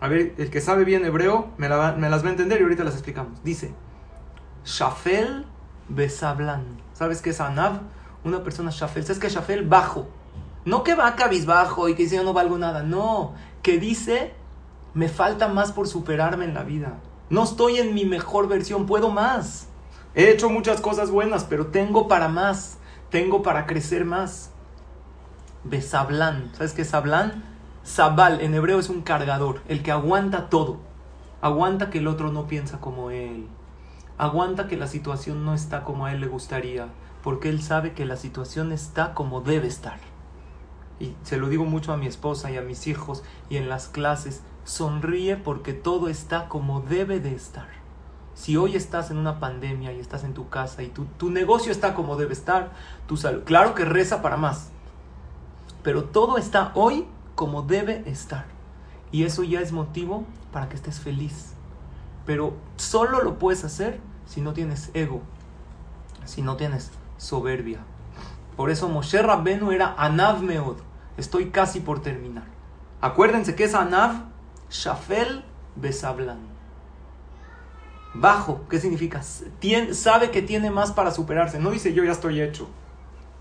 Speaker 1: A ver, el que sabe bien hebreo me, las va a entender y ahorita las explicamos. Dice, Shafel Besablan. ¿Sabes qué es Anav? Una persona Shafel. ¿Sabes qué es Shafel? Bajo. No que va cabizbajo y que dice yo no valgo nada. No, que dice me falta más por superarme en la vida. No estoy en mi mejor versión, puedo más. He hecho muchas cosas buenas, pero tengo para más. Tengo para crecer más. Besablán. ¿Sabes qué es Sablán? Sabal en hebreo es un cargador, el que aguanta todo. Aguanta que el otro no piensa como él. Aguanta que la situación no está como a él le gustaría, porque él sabe que la situación está como debe estar. Y se lo digo mucho a mi esposa y a mis hijos y en las clases, sonríe porque todo está como debe de estar. Si hoy estás en una pandemia y estás en tu casa y tu, tu negocio está como debe estar, tu salud, claro que reza para más, pero todo está hoy como debe estar. Y eso ya es motivo para que estés feliz. Pero solo lo puedes hacer si no tienes ego, si no tienes soberbia. Por eso Moshe Rabbenu era Anav Meod. Estoy casi por terminar. Acuérdense que es Anav, Shafel, Besablan. Bajo, ¿qué significa? sabe que tiene más para superarse. No dice yo ya estoy hecho.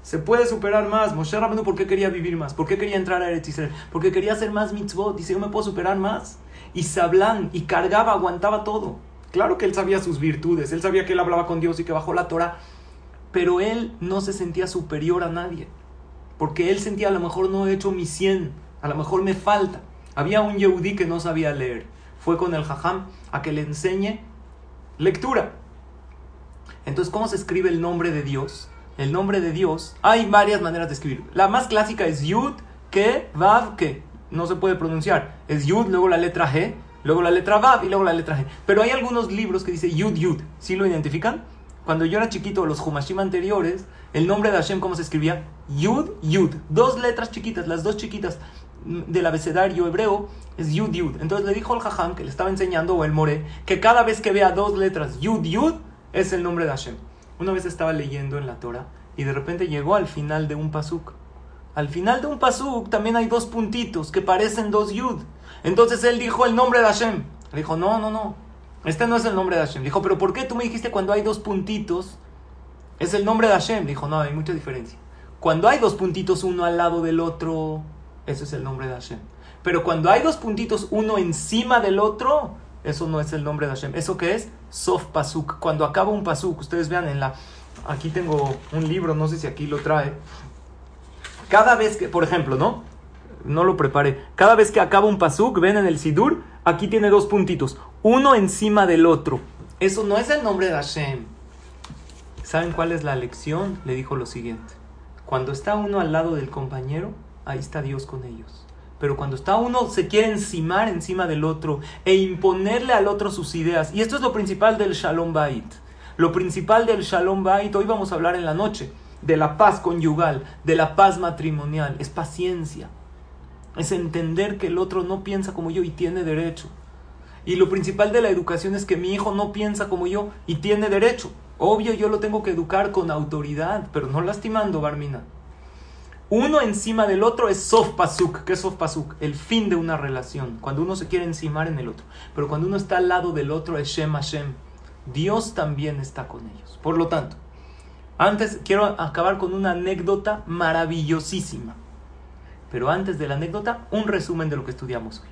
Speaker 1: Se puede superar más. Moshe Rabbeinu, ¿por qué quería vivir más? ¿Por qué quería entrar a Eretz Israel? Porque quería hacer más mitzvot. Dice, yo me puedo superar más. Y Sablan, y cargaba, aguantaba todo. Claro que él sabía sus virtudes. Él sabía que él hablaba con Dios y que bajó la Torah. Pero él no se sentía superior a nadie. Porque él sentía, a lo mejor no he hecho mi 100. A lo mejor me falta. Había un Yehudí que no sabía leer. Fue con el Jajam a que le enseñe lectura. Entonces, ¿cómo se escribe el nombre de Dios? El nombre de Dios, hay varias maneras de escribir. La más clásica es Yud, que, Vav, que. No se puede pronunciar. Es Yud, luego la letra G, luego la letra Vav y luego la letra G. Pero hay algunos libros que dice Yud, Yud. ¿Sí lo identifican? Cuando yo era chiquito, los Humashim anteriores, el nombre de Hashem, ¿cómo se escribía? Yud, Yud. Dos letras chiquitas, las dos chiquitas del abecedario hebreo es Yud, Yud. Entonces le dijo al Jajam que le estaba enseñando, o el More, que cada vez que vea dos letras Yud, Yud, es el nombre de Hashem. Una vez estaba leyendo en la Torah y de repente llegó al final de un pasuk. Al final de un pasuk también hay dos puntitos que parecen dos yud. Entonces él dijo el nombre de Hashem. Le dijo, no, no, no. Este no es el nombre de Hashem. dijo, pero ¿por qué tú me dijiste cuando hay dos puntitos es el nombre de Hashem? dijo, no, hay mucha diferencia. Cuando hay dos puntitos uno al lado del otro, eso es el nombre de Hashem. Pero cuando hay dos puntitos uno encima del otro, eso no es el nombre de Hashem. ¿Eso qué es? Sof Pasuk. Cuando acaba un Pasuk, ustedes vean en la... Aquí tengo un libro, no sé si aquí lo trae. Cada vez que, por ejemplo, ¿no? No lo preparé. Cada vez que acaba un Pasuk, ven en el Sidur, aquí tiene dos puntitos. Uno encima del otro. Eso no es el nombre de Hashem. ¿Saben cuál es la lección? Le dijo lo siguiente. Cuando está uno al lado del compañero, ahí está Dios con ellos. Pero cuando está uno se quiere encimar encima del otro e imponerle al otro sus ideas. Y esto es lo principal del Shalom Bait. Lo principal del Shalom Bait, hoy vamos a hablar en la noche, de la paz conyugal, de la paz matrimonial, es paciencia. Es entender que el otro no piensa como yo y tiene derecho. Y lo principal de la educación es que mi hijo no piensa como yo y tiene derecho. Obvio, yo lo tengo que educar con autoridad, pero no lastimando, Barmina uno encima del otro es sof pasuk. ¿Qué es sof pasuk? El fin de una relación. Cuando uno se quiere encimar en el otro. Pero cuando uno está al lado del otro es Shem Hashem. Dios también está con ellos. Por lo tanto, antes quiero acabar con una anécdota maravillosísima. Pero antes de la anécdota, un resumen de lo que estudiamos hoy.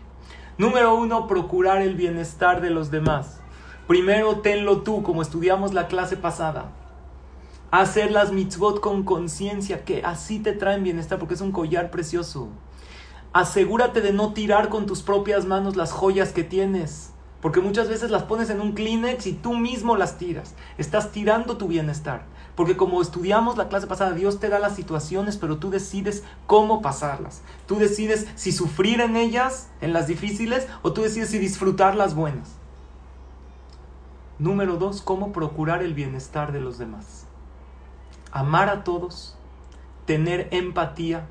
Speaker 1: Número uno, procurar el bienestar de los demás. Primero, tenlo tú, como estudiamos la clase pasada hacer las mitzvot con conciencia, que así te traen bienestar, porque es un collar precioso. Asegúrate de no tirar con tus propias manos las joyas que tienes, porque muchas veces las pones en un Kleenex y tú mismo las tiras. Estás tirando tu bienestar, porque como estudiamos la clase pasada, Dios te da las situaciones, pero tú decides cómo pasarlas. Tú decides si sufrir en ellas, en las difíciles, o tú decides si disfrutar las buenas. Número dos, cómo procurar el bienestar de los demás amar a todos, tener empatía,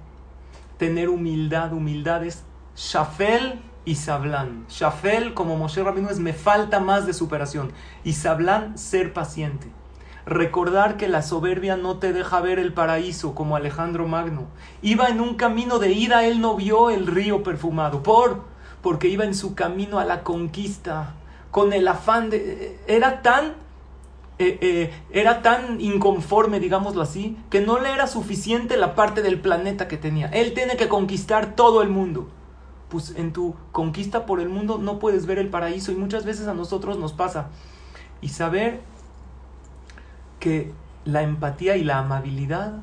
Speaker 1: tener humildad. Humildad es Shafel y Sablan. Shafel, como Moshe Rabino, es me falta más de superación. Y Sablan, ser paciente. Recordar que la soberbia no te deja ver el paraíso, como Alejandro Magno. Iba en un camino de ida, él no vio el río perfumado. ¿Por? Porque iba en su camino a la conquista, con el afán de... Era tan eh, eh, era tan inconforme, digámoslo así, que no le era suficiente la parte del planeta que tenía. Él tiene que conquistar todo el mundo. Pues en tu conquista por el mundo no puedes ver el paraíso y muchas veces a nosotros nos pasa. Y saber que la empatía y la amabilidad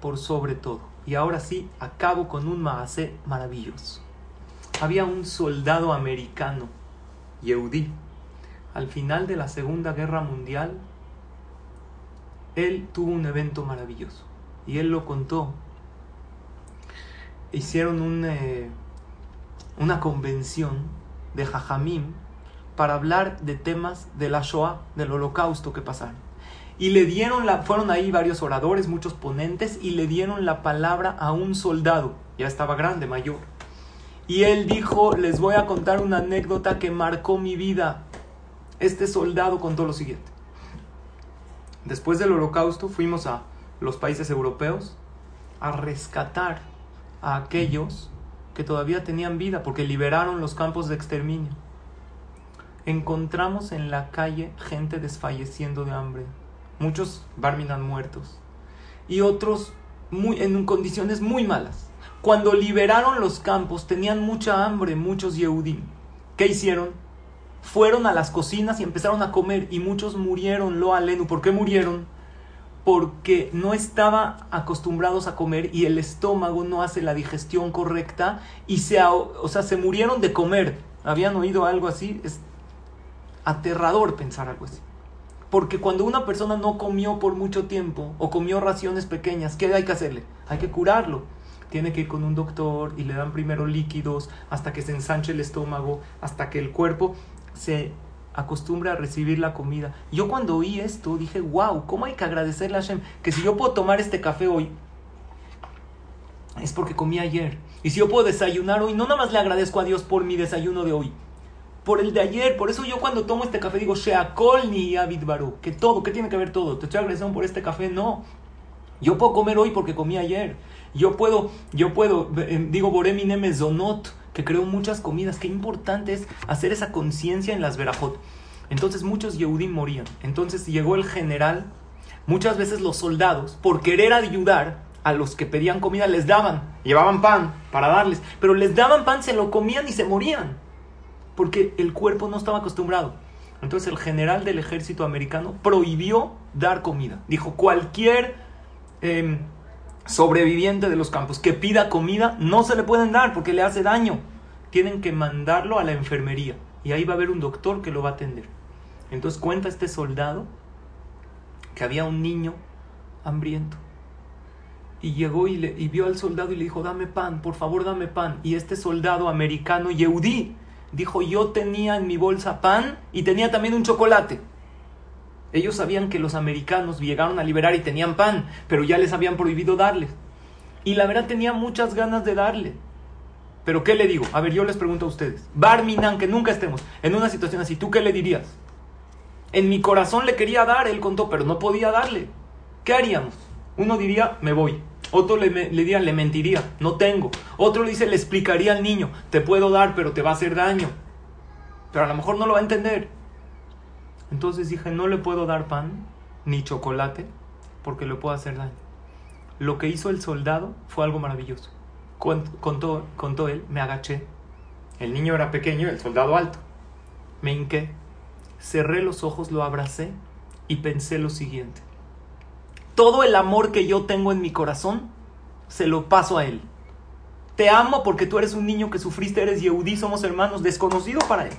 Speaker 1: por sobre todo. Y ahora sí, acabo con un maase maravilloso. Había un soldado americano, Yehudi, al final de la Segunda Guerra Mundial, él tuvo un evento maravilloso y él lo contó. Hicieron eh, una convención de Jajamim para hablar de temas de la Shoah, del holocausto que pasaron. Y le dieron la, fueron ahí varios oradores, muchos ponentes, y le dieron la palabra a un soldado, ya estaba grande, mayor. Y él dijo, les voy a contar una anécdota que marcó mi vida. Este soldado contó lo siguiente. Después del holocausto fuimos a los países europeos a rescatar a aquellos que todavía tenían vida porque liberaron los campos de exterminio. Encontramos en la calle gente desfalleciendo de hambre, muchos Barminan muertos y otros muy, en condiciones muy malas. Cuando liberaron los campos tenían mucha hambre muchos Yehudim. ¿Qué hicieron? Fueron a las cocinas y empezaron a comer y muchos murieron, lo alenu. ¿Por qué murieron? porque no estaban acostumbrados a comer y el estómago no hace la digestión correcta y se, o sea, se murieron de comer. ¿Habían oído algo así? Es aterrador pensar algo así. Porque cuando una persona no comió por mucho tiempo o comió raciones pequeñas, ¿qué hay que hacerle? Hay que curarlo. Tiene que ir con un doctor y le dan primero líquidos hasta que se ensanche el estómago, hasta que el cuerpo se acostumbra a recibir la comida. Yo cuando oí esto dije, wow, ¿cómo hay que agradecerle a Hashem? Que si yo puedo tomar este café hoy, es porque comí ayer. Y si yo puedo desayunar hoy, no nada más le agradezco a Dios por mi desayuno de hoy, por el de ayer. Por eso yo cuando tomo este café digo, Sheakol ni Abid Baru, que todo, que tiene que ver todo. Te estoy agradeciendo por este café, no. Yo puedo comer hoy porque comí ayer. Yo puedo, yo puedo, eh, digo, Boremi Neme Zonot que creó muchas comidas. Qué importante es hacer esa conciencia en las verajot. Entonces muchos Yehudim morían. Entonces llegó el general. Muchas veces los soldados, por querer ayudar a los que pedían comida, les daban, llevaban pan para darles, pero les daban pan, se lo comían y se morían, porque el cuerpo no estaba acostumbrado. Entonces el general del ejército americano prohibió dar comida. Dijo, cualquier em, sobreviviente de los campos que pida comida, no se le pueden dar porque le hace daño. Tienen que mandarlo a la enfermería y ahí va a haber un doctor que lo va a atender. Entonces cuenta este soldado que había un niño hambriento. Y llegó y, le, y vio al soldado y le dijo, dame pan, por favor dame pan. Y este soldado americano, Yehudi, dijo, yo tenía en mi bolsa pan y tenía también un chocolate. Ellos sabían que los americanos llegaron a liberar y tenían pan, pero ya les habían prohibido darles. Y la verdad tenía muchas ganas de darle. Pero ¿qué le digo? A ver, yo les pregunto a ustedes. Barminan, que nunca estemos en una situación así, ¿tú qué le dirías? En mi corazón le quería dar, él contó, pero no podía darle. ¿Qué haríamos? Uno diría, me voy. Otro le, le diría, le mentiría, no tengo. Otro le dice, le explicaría al niño, te puedo dar, pero te va a hacer daño. Pero a lo mejor no lo va a entender. Entonces dije, no le puedo dar pan ni chocolate porque le puedo hacer daño. Lo que hizo el soldado fue algo maravilloso. Contó, contó él, me agaché. El niño era pequeño, el soldado alto. Me hinqué, cerré los ojos, lo abracé y pensé lo siguiente. Todo el amor que yo tengo en mi corazón, se lo paso a él. Te amo porque tú eres un niño que sufriste, eres Yehudí, somos hermanos, desconocido para él.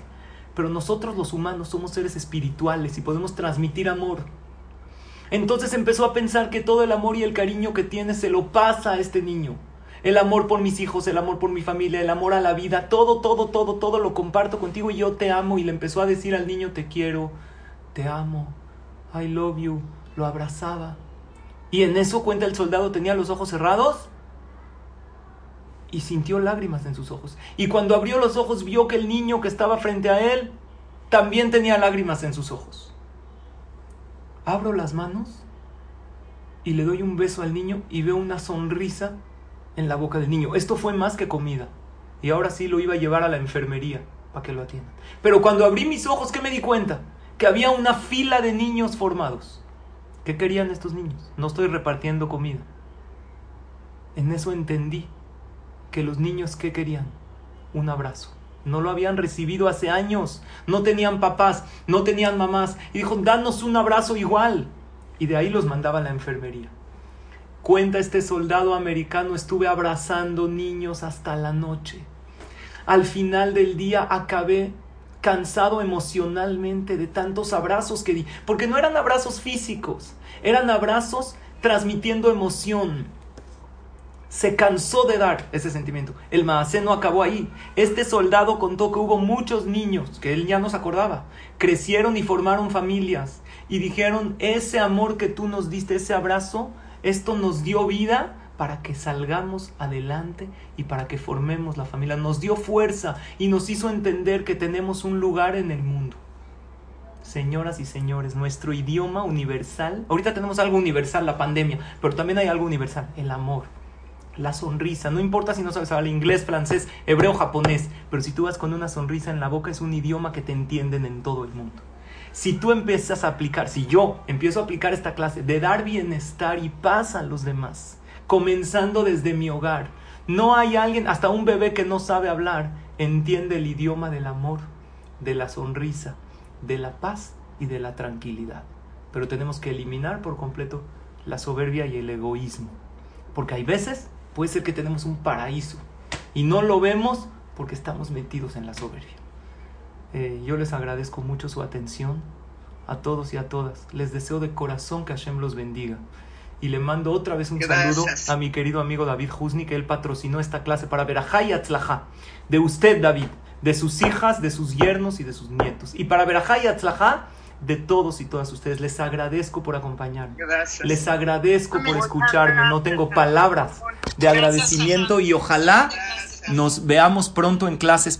Speaker 1: Pero nosotros los humanos somos seres espirituales y podemos transmitir amor. Entonces empezó a pensar que todo el amor y el cariño que tiene se lo pasa a este niño. El amor por mis hijos, el amor por mi familia, el amor a la vida, todo, todo, todo, todo lo comparto contigo y yo te amo. Y le empezó a decir al niño, te quiero, te amo, I love you. Lo abrazaba. Y en eso cuenta el soldado, tenía los ojos cerrados y sintió lágrimas en sus ojos. Y cuando abrió los ojos vio que el niño que estaba frente a él también tenía lágrimas en sus ojos. Abro las manos y le doy un beso al niño y veo una sonrisa en la boca del niño. Esto fue más que comida. Y ahora sí lo iba a llevar a la enfermería para que lo atiendan. Pero cuando abrí mis ojos, ¿qué me di cuenta? Que había una fila de niños formados. ¿Qué querían estos niños? No estoy repartiendo comida. En eso entendí que los niños ¿qué querían? Un abrazo. No lo habían recibido hace años. No tenían papás, no tenían mamás. Y dijo, danos un abrazo igual. Y de ahí los mandaba a la enfermería. Cuenta este soldado americano, estuve abrazando niños hasta la noche. Al final del día acabé cansado emocionalmente de tantos abrazos que di. Porque no eran abrazos físicos, eran abrazos transmitiendo emoción se cansó de dar ese sentimiento. El Maasé no acabó ahí. Este soldado contó que hubo muchos niños, que él ya no se acordaba, crecieron y formaron familias y dijeron, ese amor que tú nos diste, ese abrazo, esto nos dio vida para que salgamos adelante y para que formemos la familia. Nos dio fuerza y nos hizo entender que tenemos un lugar en el mundo. Señoras y señores, nuestro idioma universal, ahorita tenemos algo universal, la pandemia, pero también hay algo universal, el amor La sonrisa, no importa si no sabes hablar inglés, francés, hebreo, japonés, pero si tú vas con una sonrisa en la boca es un idioma que te entienden en todo el mundo. Si tú empiezas a aplicar, si yo empiezo a aplicar esta clase de dar bienestar y paz a los demás, comenzando desde mi hogar, no hay alguien, hasta un bebé que no sabe hablar, entiende el idioma del amor, de la sonrisa, de la paz y de la tranquilidad. Pero tenemos que eliminar por completo la soberbia y el egoísmo. Porque hay veces, puede ser que tenemos un paraíso y no lo vemos porque estamos metidos en la soberbia. Eh, yo les agradezco mucho su atención a todos y a todas. Les deseo de corazón que Hashem los bendiga. Y le mando otra vez un saludo a mi querido amigo David Husni, que él patrocinó esta clase para ver a Hayatzlaha, de usted, David, de sus hijas, de sus yernos y de sus nietos. Y para ver a Hayatzlaha, de todos y todas ustedes. Les agradezco por acompañarme. Les agradezco por escucharme. No tengo palabras de agradecimiento y ojalá nos veamos pronto en clases.